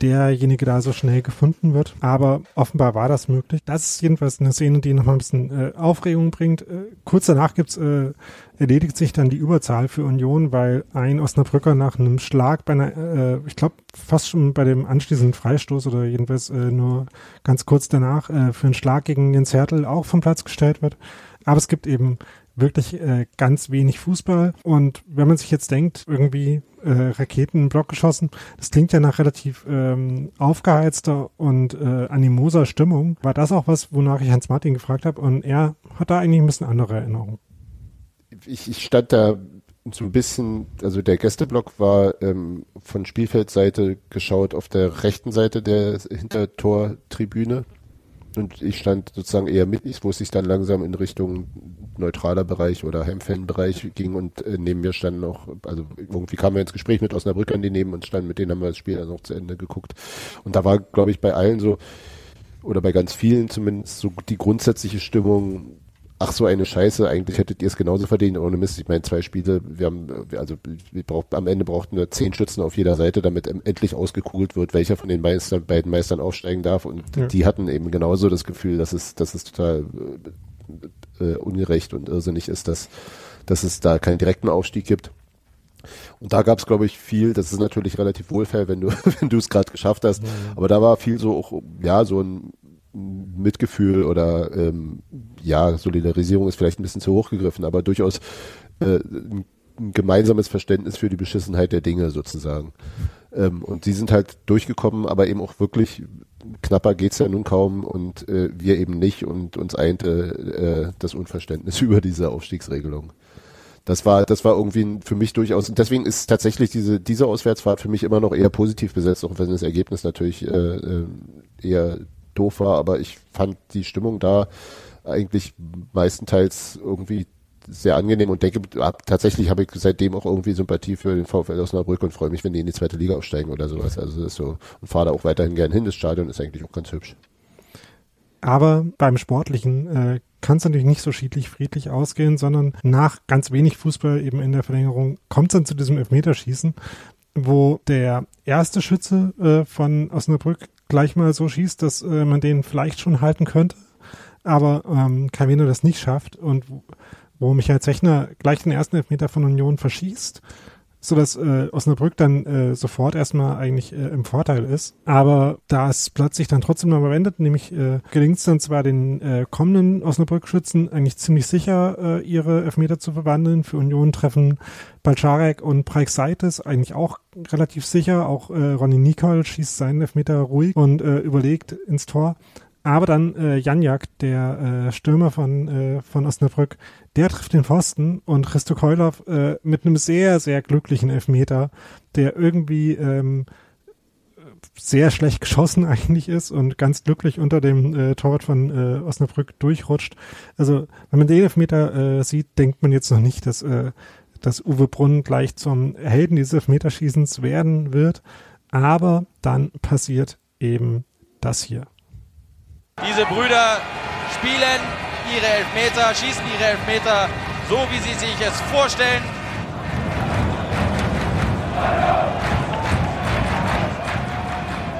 derjenige da so schnell gefunden wird. Aber offenbar war das möglich. Das ist jedenfalls eine Szene, die nochmal ein bisschen äh, Aufregung bringt. Äh, kurz danach gibt's, äh, erledigt sich dann die Überzahl für Union, weil ein Osnabrücker nach einem Schlag bei einer, äh, ich glaube fast schon bei dem anschließenden Freistoß oder jedenfalls äh, nur ganz kurz danach äh, für einen Schlag gegen den Zertel auch vom Platz gestellt wird. Aber es gibt eben wirklich äh, ganz wenig Fußball. Und wenn man sich jetzt denkt, irgendwie äh, Raketen in Block geschossen, das klingt ja nach relativ ähm, aufgeheizter und äh, animoser Stimmung. War das auch was, wonach ich Hans Martin gefragt habe? Und er hat da eigentlich ein bisschen andere Erinnerungen. Ich, ich stand da so ein bisschen, also der Gästeblock war ähm, von Spielfeldseite geschaut auf der rechten Seite der Hintertortribüne und ich stand sozusagen eher mittig, wo es sich dann langsam in Richtung neutraler Bereich oder Heimfanbereich ging und äh, neben mir standen noch, also irgendwie kamen wir ins Gespräch mit Osnabrückern, die neben uns standen, mit denen haben wir das Spiel dann noch zu Ende geguckt. Und da war, glaube ich, bei allen so, oder bei ganz vielen zumindest so die grundsätzliche Stimmung, ach so eine Scheiße, eigentlich hättet ihr es genauso verdient, ohne Mist. Ich meine, zwei Spiele, wir haben, also wir braucht, am Ende brauchten wir zehn Schützen auf jeder Seite, damit endlich ausgekugelt wird, welcher von den Meistern, beiden Meistern aufsteigen darf. Und ja. die hatten eben genauso das Gefühl, dass es, dass es total äh, ungerecht und irrsinnig ist, dass, dass es da keinen direkten Aufstieg gibt. Und da gab es, glaube ich, viel, das ist natürlich relativ wohlfeil, wenn du, wenn du es gerade geschafft hast, mhm. aber da war viel so auch, ja, so ein Mitgefühl oder ähm, ja, Solidarisierung ist vielleicht ein bisschen zu hoch gegriffen, aber durchaus äh, ein, ein gemeinsames Verständnis für die Beschissenheit der Dinge sozusagen. Ähm, und sie sind halt durchgekommen, aber eben auch wirklich knapper geht's ja nun kaum und äh, wir eben nicht und uns einte äh, das Unverständnis über diese Aufstiegsregelung. Das war, das war irgendwie für mich durchaus, und deswegen ist tatsächlich diese, diese Auswärtsfahrt für mich immer noch eher positiv besetzt, auch wenn das Ergebnis natürlich äh, äh eher doof war, aber ich fand die Stimmung da eigentlich meistenteils irgendwie sehr angenehm und denke, tatsächlich habe ich seitdem auch irgendwie Sympathie für den VfL Osnabrück und freue mich, wenn die in die zweite Liga aufsteigen oder sowas. Also das ist so und fahre da auch weiterhin gern hin. Das Stadion ist eigentlich auch ganz hübsch. Aber beim Sportlichen äh, kann es natürlich nicht so schiedlich friedlich ausgehen, sondern nach ganz wenig Fußball eben in der Verlängerung kommt es dann zu diesem Elfmeterschießen, wo der erste Schütze äh, von Osnabrück gleich mal so schießt, dass äh, man den vielleicht schon halten könnte, aber ähm, Calvino das nicht schafft und wo Michael Zechner gleich den ersten Elfmeter von Union verschießt so dass äh, Osnabrück dann äh, sofort erstmal eigentlich äh, im Vorteil ist. Aber da es plötzlich dann trotzdem noch wendet, nämlich äh, gelingt es dann zwar den äh, kommenden Osnabrück-Schützen eigentlich ziemlich sicher, äh, ihre Elfmeter zu verwandeln. Für Union treffen Balczarek und Seites eigentlich auch relativ sicher. Auch äh, Ronny Nicol schießt seinen Elfmeter ruhig und äh, überlegt ins Tor. Aber dann äh, Janjak, der äh, Stürmer von, äh, von Osnabrück, der trifft den Pfosten und Christo Keulov äh, mit einem sehr, sehr glücklichen Elfmeter, der irgendwie ähm, sehr schlecht geschossen eigentlich ist und ganz glücklich unter dem äh, Torwart von äh, Osnabrück durchrutscht. Also wenn man den Elfmeter äh, sieht, denkt man jetzt noch nicht, dass, äh, dass Uwe Brunn gleich zum Helden dieses Elfmeterschießens werden wird. Aber dann passiert eben das hier. Diese Brüder spielen ihre Elfmeter, schießen ihre Elfmeter so, wie sie sich es vorstellen.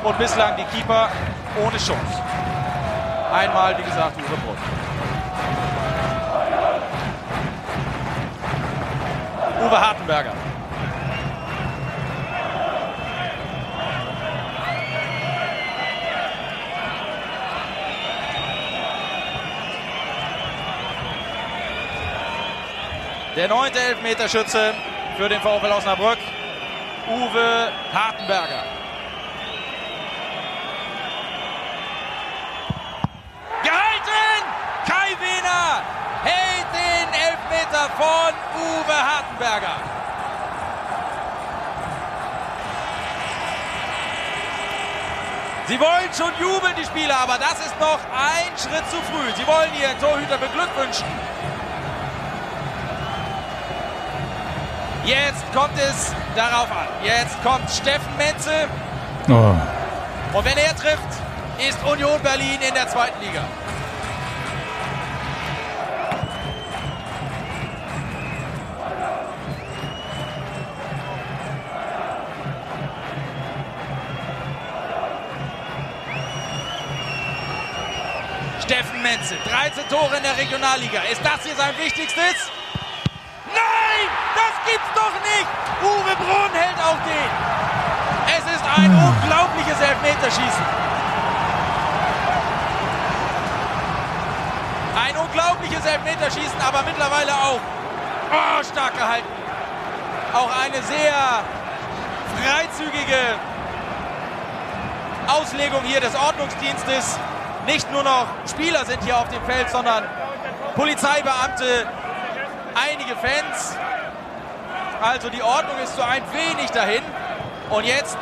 Und bislang die Keeper ohne Chance. Einmal, wie gesagt, Uwe Brunn. Uwe Hartenberger. Der neunte Elfmeterschütze für den VfL Osnabrück, Uwe Hartenberger. Gehalten! Kai Wiener hält den Elfmeter von Uwe Hartenberger. Sie wollen schon jubeln, die Spieler, aber das ist noch ein Schritt zu früh. Sie wollen ihren Torhüter beglückwünschen. Jetzt kommt es darauf an. Jetzt kommt Steffen Menzel. Oh. Und wenn er trifft, ist Union Berlin in der zweiten Liga. Steffen Menzel, 13 Tore in der Regionalliga. Ist das hier sein wichtigstes? Gibt's doch nicht. Uwe Brunn hält auch den. Es ist ein unglaubliches Elfmeterschießen. Ein unglaubliches Elfmeterschießen, aber mittlerweile auch oh, stark gehalten. Auch eine sehr freizügige Auslegung hier des Ordnungsdienstes. Nicht nur noch Spieler sind hier auf dem Feld, sondern Polizeibeamte, einige Fans. Also die Ordnung ist so ein wenig dahin. Und jetzt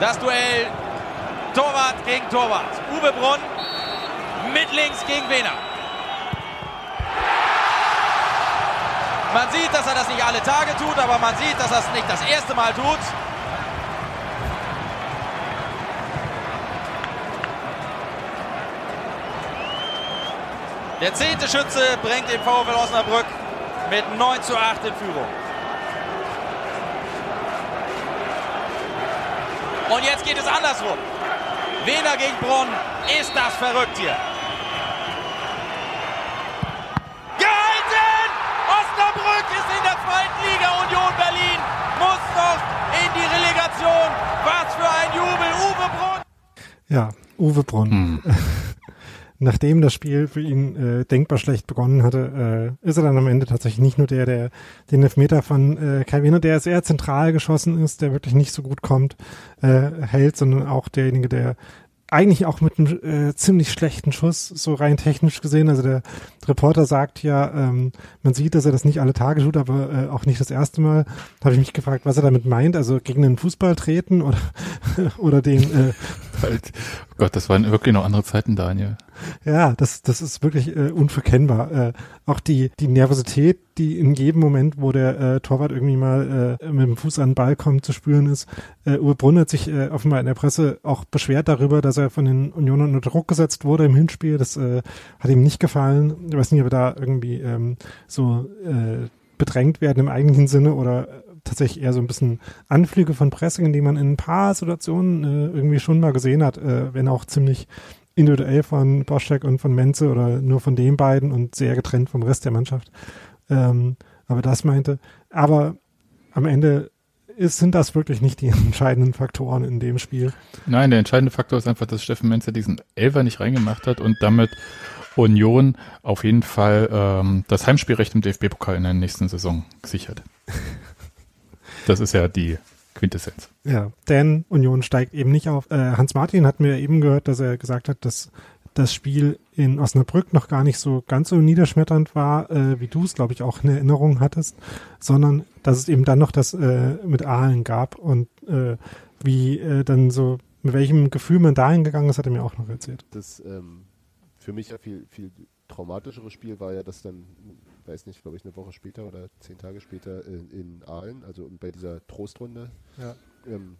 das Duell Torwart gegen Torwart. Uwe Brunn mit links gegen Wehner. Man sieht, dass er das nicht alle Tage tut, aber man sieht, dass er es nicht das erste Mal tut. Der zehnte Schütze bringt den VfL Osnabrück mit 9 zu 8 in Führung. Und jetzt geht es andersrum. Wiener gegen Brunn. Ist das verrückt hier? Gehalten! Osnabrück ist in der zweiten Liga. Union Berlin muss noch in die Relegation. Was für ein Jubel. Uwe Brunn. Ja, Uwe Brunn. Hm. Nachdem das Spiel für ihn äh, denkbar schlecht begonnen hatte, äh, ist er dann am Ende tatsächlich nicht nur der, der den Elfmeter von äh, Wiener, der sehr zentral geschossen ist, der wirklich nicht so gut kommt, äh, hält, sondern auch derjenige, der eigentlich auch mit einem äh, ziemlich schlechten Schuss, so rein technisch gesehen. Also der Reporter sagt ja, ähm, man sieht, dass er das nicht alle Tage tut, aber äh, auch nicht das erste Mal. Da habe ich mich gefragt, was er damit meint. Also gegen den Fußball treten oder oder den. Äh, halt, oh Gott, das waren wirklich noch andere Zeiten, Daniel. Ja, das, das ist wirklich äh, unverkennbar. Äh, auch die, die Nervosität, die in jedem Moment, wo der äh, Torwart irgendwie mal äh, mit dem Fuß an den Ball kommt, zu spüren ist. Äh, Uwe Brunn hat sich äh, offenbar in der Presse auch beschwert darüber, dass er von den Unionern unter Druck gesetzt wurde im Hinspiel. Das äh, hat ihm nicht gefallen. Ich weiß nicht, ob er da irgendwie ähm, so äh, bedrängt werden im eigentlichen Sinne oder tatsächlich eher so ein bisschen Anflüge von Pressing, die man in ein paar Situationen äh, irgendwie schon mal gesehen hat, äh, wenn auch ziemlich individuell von Boschek und von Menze oder nur von den beiden und sehr getrennt vom Rest der Mannschaft. Ähm, aber das meinte, aber am Ende ist, sind das wirklich nicht die entscheidenden Faktoren in dem Spiel. Nein, der entscheidende Faktor ist einfach, dass Steffen Menzer diesen Elfer nicht reingemacht hat und damit Union auf jeden Fall ähm, das Heimspielrecht im DFB-Pokal in der nächsten Saison gesichert. Das ist ja die Quintessenz. Ja, denn Union steigt eben nicht auf. Äh, Hans Martin hat mir eben gehört, dass er gesagt hat, dass das Spiel in Osnabrück noch gar nicht so ganz so niederschmetternd war, äh, wie du es, glaube ich, auch in Erinnerung hattest, sondern dass es eben dann noch das äh, mit Aalen gab und äh, wie äh, dann so, mit welchem Gefühl man dahin gegangen ist, hat er mir auch noch erzählt. Das ähm, für mich ja viel, viel traumatischere Spiel war ja das dann, weiß nicht, glaube ich, eine Woche später oder zehn Tage später in, in Aalen, also bei dieser Trostrunde, Ja. ähm,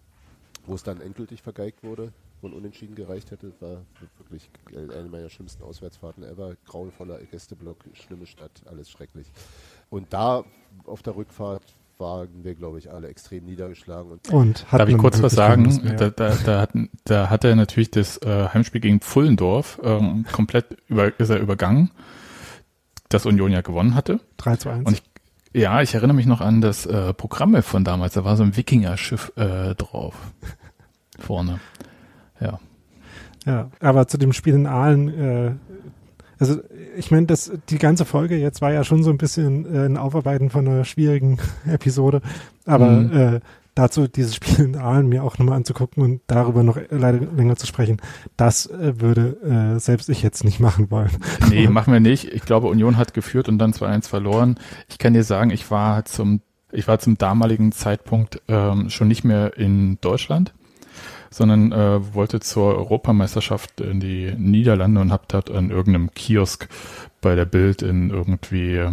wo es dann endgültig vergeigt wurde und unentschieden gereicht hätte, war wirklich eine meiner schlimmsten Auswärtsfahrten ever. Grauenvoller Gästeblock, schlimme Stadt, alles schrecklich. Und da auf der Rückfahrt waren wir, glaube ich, alle extrem niedergeschlagen. Und, Und Darf ich kurz was sagen? Da, da, da, hat, da hat er natürlich das äh, Heimspiel gegen Pfullendorf ähm, komplett über, ist er übergangen, das Union ja gewonnen hatte. 3 zu 1. Und ich, ja, ich erinnere mich noch an das äh, Programm von damals. Da war so ein Wikinger-Schiff äh, drauf. Vorne. Ja. Ja, aber zu dem Spiel in Aalen, äh, also ich meine, das die ganze Folge jetzt war ja schon so ein bisschen äh, ein Aufarbeiten von einer schwierigen Episode, aber Mhm. äh, dazu dieses Spiel in Aalen mir auch nochmal anzugucken und darüber noch leider länger zu sprechen, das äh, würde äh, selbst ich jetzt nicht machen wollen. Nee, machen wir nicht. Ich glaube, Union hat geführt und dann 2-1 verloren. Ich kann dir sagen, ich war zum, ich war zum damaligen Zeitpunkt ähm, schon nicht mehr in Deutschland, sondern äh, wollte zur Europameisterschaft in die Niederlande und habe dort an irgendeinem Kiosk bei der Bild in irgendwie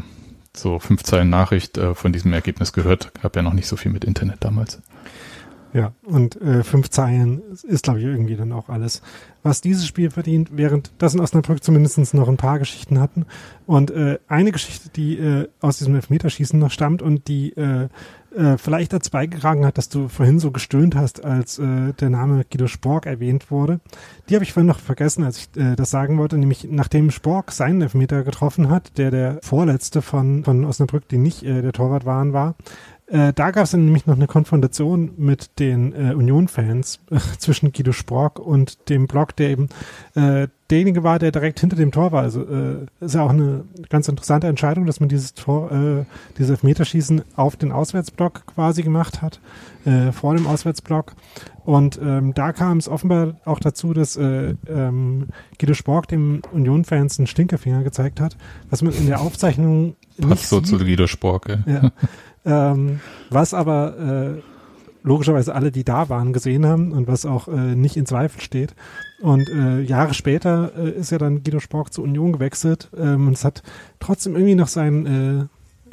so fünf Zeilen Nachricht äh, von diesem Ergebnis gehört. Hab ja noch nicht so viel mit Internet damals. Ja, und äh, fünf Zeilen ist, glaube ich, irgendwie dann auch alles, was dieses Spiel verdient, während das in Osnabrück zumindest noch ein paar Geschichten hatten. Und äh, eine Geschichte, die äh, aus diesem Elfmeterschießen noch stammt und die äh, äh, vielleicht dazu beigetragen hat, dass du vorhin so gestöhnt hast, als äh, der Name Guido Spork erwähnt wurde. Die habe ich vorhin noch vergessen, als ich äh, das sagen wollte, nämlich nachdem Spork seinen Elfmeter getroffen hat, der der vorletzte von, von Osnabrück, die nicht äh, der Torwart waren, war, äh, da gab es nämlich noch eine Konfrontation mit den äh, Union-Fans äh, zwischen Guido Spork und dem Block, der eben äh, derjenige war, der direkt hinter dem Tor war. Also äh, ist ja auch eine ganz interessante Entscheidung, dass man dieses Tor, äh, dieses Elfmeterschießen auf den Auswärtsblock quasi gemacht hat, äh, vor dem Auswärtsblock. Und ähm, da kam es offenbar auch dazu, dass äh, ähm, Guido Spork dem Union-Fans einen Stinkefinger gezeigt hat, was man in der Aufzeichnung Passt nicht so sieht. zu Guido Spork. Ja. Ja. ähm, was aber äh, logischerweise alle, die da waren, gesehen haben und was auch äh, nicht in Zweifel steht. Und äh, Jahre später äh, ist ja dann Guido Spork zur Union gewechselt ähm, und es hat trotzdem irgendwie noch sein, äh,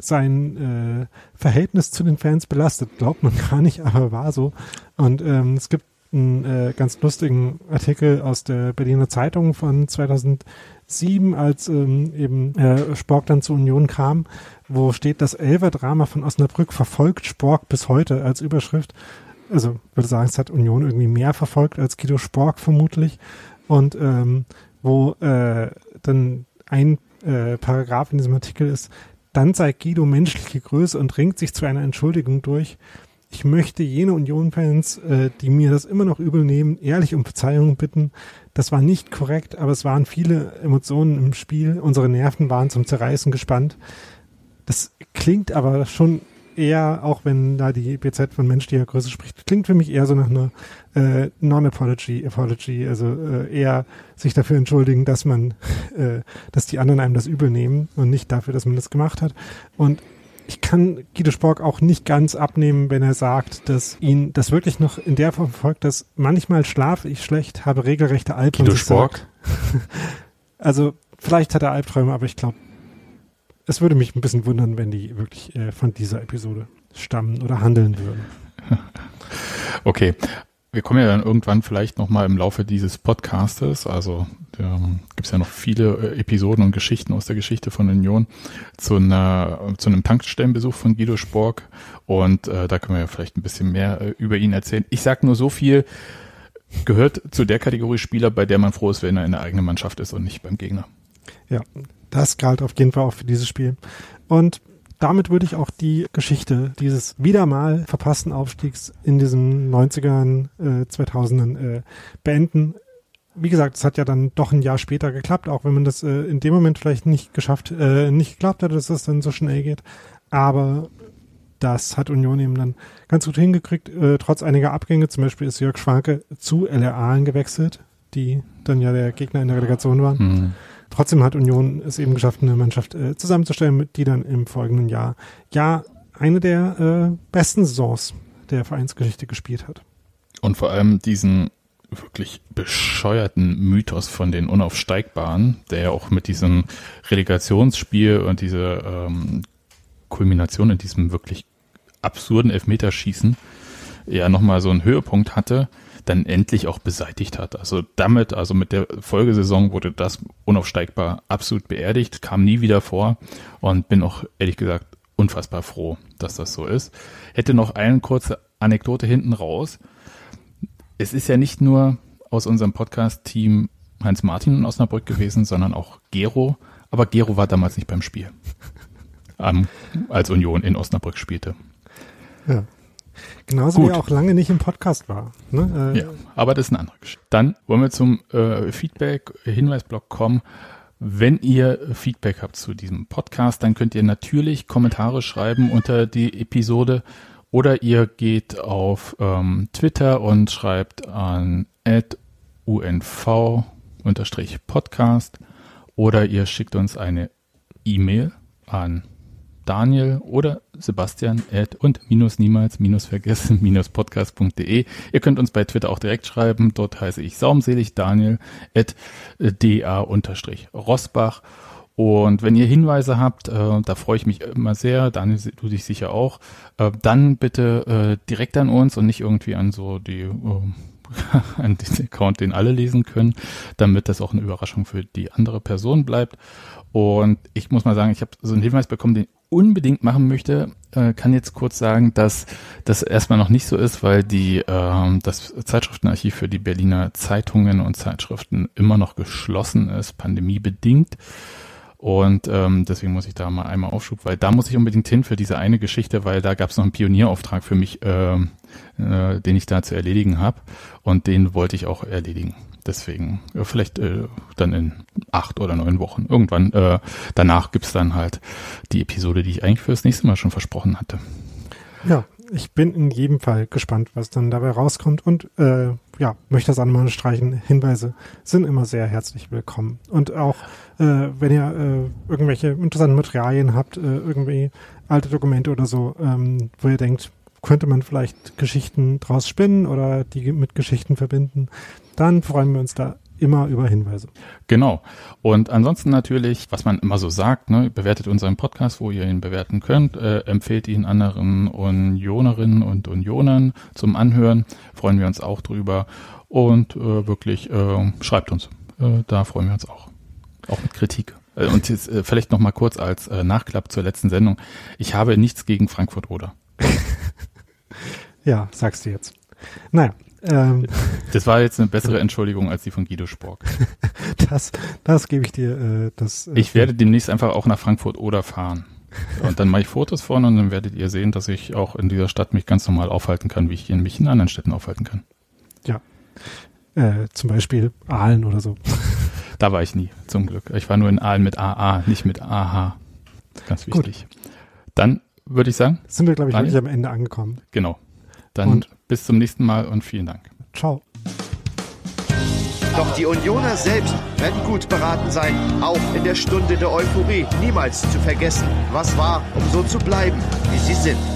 sein äh, Verhältnis zu den Fans belastet. Glaubt man gar nicht, aber war so. Und ähm, es gibt einen äh, ganz lustigen Artikel aus der Berliner Zeitung von 2007, als ähm, eben äh, Spork dann zur Union kam, wo steht, das Elver-Drama von Osnabrück verfolgt Spork bis heute als Überschrift. Also würde sagen, es hat Union irgendwie mehr verfolgt als Guido Spork vermutlich. Und ähm, wo äh, dann ein äh, Paragraph in diesem Artikel ist, dann zeigt Guido menschliche Größe und ringt sich zu einer Entschuldigung durch. Ich möchte jene Union-Fans, äh, die mir das immer noch übel nehmen, ehrlich um Verzeihung bitten. Das war nicht korrekt, aber es waren viele Emotionen im Spiel. Unsere Nerven waren zum Zerreißen gespannt. Das klingt aber schon eher, auch wenn da die BZ von menschlicher Größe spricht, klingt für mich eher so nach einer äh, Non-Apology, Apology, also äh, eher sich dafür entschuldigen, dass man, äh, dass die anderen einem das übel nehmen und nicht dafür, dass man das gemacht hat. Und ich kann Guido Spork auch nicht ganz abnehmen, wenn er sagt, dass ihn das wirklich noch in der Form verfolgt, dass manchmal schlafe ich schlecht, habe regelrechte Albträume. Guido Spork? also vielleicht hat er Albträume, aber ich glaube, es würde mich ein bisschen wundern, wenn die wirklich äh, von dieser Episode stammen oder handeln würden. Okay. Wir kommen ja dann irgendwann vielleicht nochmal im Laufe dieses Podcastes, also ähm, gibt es ja noch viele äh, Episoden und Geschichten aus der Geschichte von Union zu einer zu einem Tankstellenbesuch von Guido Spork und äh, da können wir ja vielleicht ein bisschen mehr äh, über ihn erzählen. Ich sag nur so viel, gehört zu der Kategorie Spieler, bei der man froh ist, wenn er in der eigenen Mannschaft ist und nicht beim Gegner. Ja, das galt auf jeden Fall auch für dieses Spiel. Und damit würde ich auch die Geschichte dieses wieder mal verpassten Aufstiegs in diesen 90ern, äh, 2000ern äh, beenden. Wie gesagt, es hat ja dann doch ein Jahr später geklappt, auch wenn man das äh, in dem Moment vielleicht nicht geschafft, äh, nicht geglaubt hätte, dass das dann so schnell geht. Aber das hat Union eben dann ganz gut hingekriegt, äh, trotz einiger Abgänge. Zum Beispiel ist Jörg Schwanke zu LR Aalen gewechselt, die dann ja der Gegner in der Relegation waren. Mhm. Trotzdem hat Union es eben geschafft, eine Mannschaft äh, zusammenzustellen, die dann im folgenden Jahr ja eine der äh, besten Saisons der Vereinsgeschichte gespielt hat. Und vor allem diesen wirklich bescheuerten Mythos von den Unaufsteigbaren, der ja auch mit diesem Relegationsspiel und diese ähm, Kulmination in diesem wirklich absurden Elfmeterschießen ja nochmal so einen Höhepunkt hatte, dann endlich auch beseitigt hat. Also damit, also mit der Folgesaison wurde das unaufsteigbar absolut beerdigt, kam nie wieder vor und bin auch ehrlich gesagt unfassbar froh, dass das so ist. Hätte noch eine kurze Anekdote hinten raus. Es ist ja nicht nur aus unserem Podcast-Team Heinz Martin in Osnabrück gewesen, sondern auch Gero. Aber Gero war damals nicht beim Spiel, ähm, als Union in Osnabrück spielte. Ja. Genauso Gut. wie er auch lange nicht im Podcast war. Ne? Äh, Ja, aber das ist eine andere Geschichte. Dann wollen wir zum äh, Feedback-Hinweisblock kommen. Wenn ihr Feedback habt zu diesem Podcast, dann könnt ihr natürlich Kommentare schreiben unter die Episode oder ihr geht auf ähm, Twitter und schreibt an unv-podcast oder ihr schickt uns eine E-Mail an Daniel oder Sebastian at und minus niemals minus vergessen minus podcast.de. Ihr könnt uns bei Twitter auch direkt schreiben. Dort heiße ich saumselig Daniel at da unterstrich Rosbach. Und wenn ihr Hinweise habt, äh, da freue ich mich immer sehr, Daniel, du dich sicher auch, äh, dann bitte äh, direkt an uns und nicht irgendwie an so die äh, an den Account, den alle lesen können, damit das auch eine Überraschung für die andere Person bleibt. Und ich muss mal sagen, ich habe so einen Hinweis bekommen, den unbedingt machen möchte. Äh, kann jetzt kurz sagen, dass das erstmal noch nicht so ist, weil die äh, das Zeitschriftenarchiv für die Berliner Zeitungen und Zeitschriften immer noch geschlossen ist, pandemiebedingt. Und ähm, deswegen muss ich da mal einmal Aufschub, weil da muss ich unbedingt hin für diese eine Geschichte, weil da gab es noch einen Pionierauftrag für mich, äh, äh, den ich da zu erledigen habe. Und den wollte ich auch erledigen. Deswegen, äh, vielleicht äh, dann in acht oder neun Wochen. Irgendwann äh, danach gibt's dann halt die Episode, die ich eigentlich für das nächste Mal schon versprochen hatte. Ja, ich bin in jedem Fall gespannt, was dann dabei rauskommt und äh, ja, möchte das einmal streichen. Hinweise sind immer sehr herzlich willkommen. Und auch äh, wenn ihr äh, irgendwelche interessanten Materialien habt, äh, irgendwie alte Dokumente oder so, ähm, wo ihr denkt, könnte man vielleicht Geschichten draus spinnen oder die mit Geschichten verbinden, dann freuen wir uns da immer über Hinweise. Genau. Und ansonsten natürlich, was man immer so sagt, ne, bewertet unseren Podcast, wo ihr ihn bewerten könnt, äh, empfehlt ihn anderen Unionerinnen und Unionern zum Anhören, freuen wir uns auch drüber und äh, wirklich äh, schreibt uns. Äh, da freuen wir uns auch. Auch mit Kritik. Äh, und jetzt äh, vielleicht noch mal kurz als Nachklapp zur letzten Sendung. Ich habe nichts gegen Frankfurt oder. ja, sagst du jetzt. Naja, ähm, das war jetzt eine bessere Entschuldigung als die von Guido Spork. das, das gebe ich dir. Äh, das, äh, ich werde demnächst einfach auch nach Frankfurt oder fahren. Und dann mache ich Fotos von und dann werdet ihr sehen, dass ich auch in dieser Stadt mich ganz normal aufhalten kann, wie ich in mich in anderen Städten aufhalten kann. Ja. Äh, zum Beispiel Aalen oder so. Da war ich nie, zum Glück. Ich war nur in Aalen mit AA, nicht mit AH. Ganz wichtig. Gut. Dann würde ich sagen. Sind wir, glaube ich, wirklich am Ende angekommen. Genau. Dann und bis zum nächsten Mal und vielen Dank. Ciao. Doch die Unioner selbst werden gut beraten sein, auch in der Stunde der Euphorie niemals zu vergessen, was war, um so zu bleiben, wie sie sind.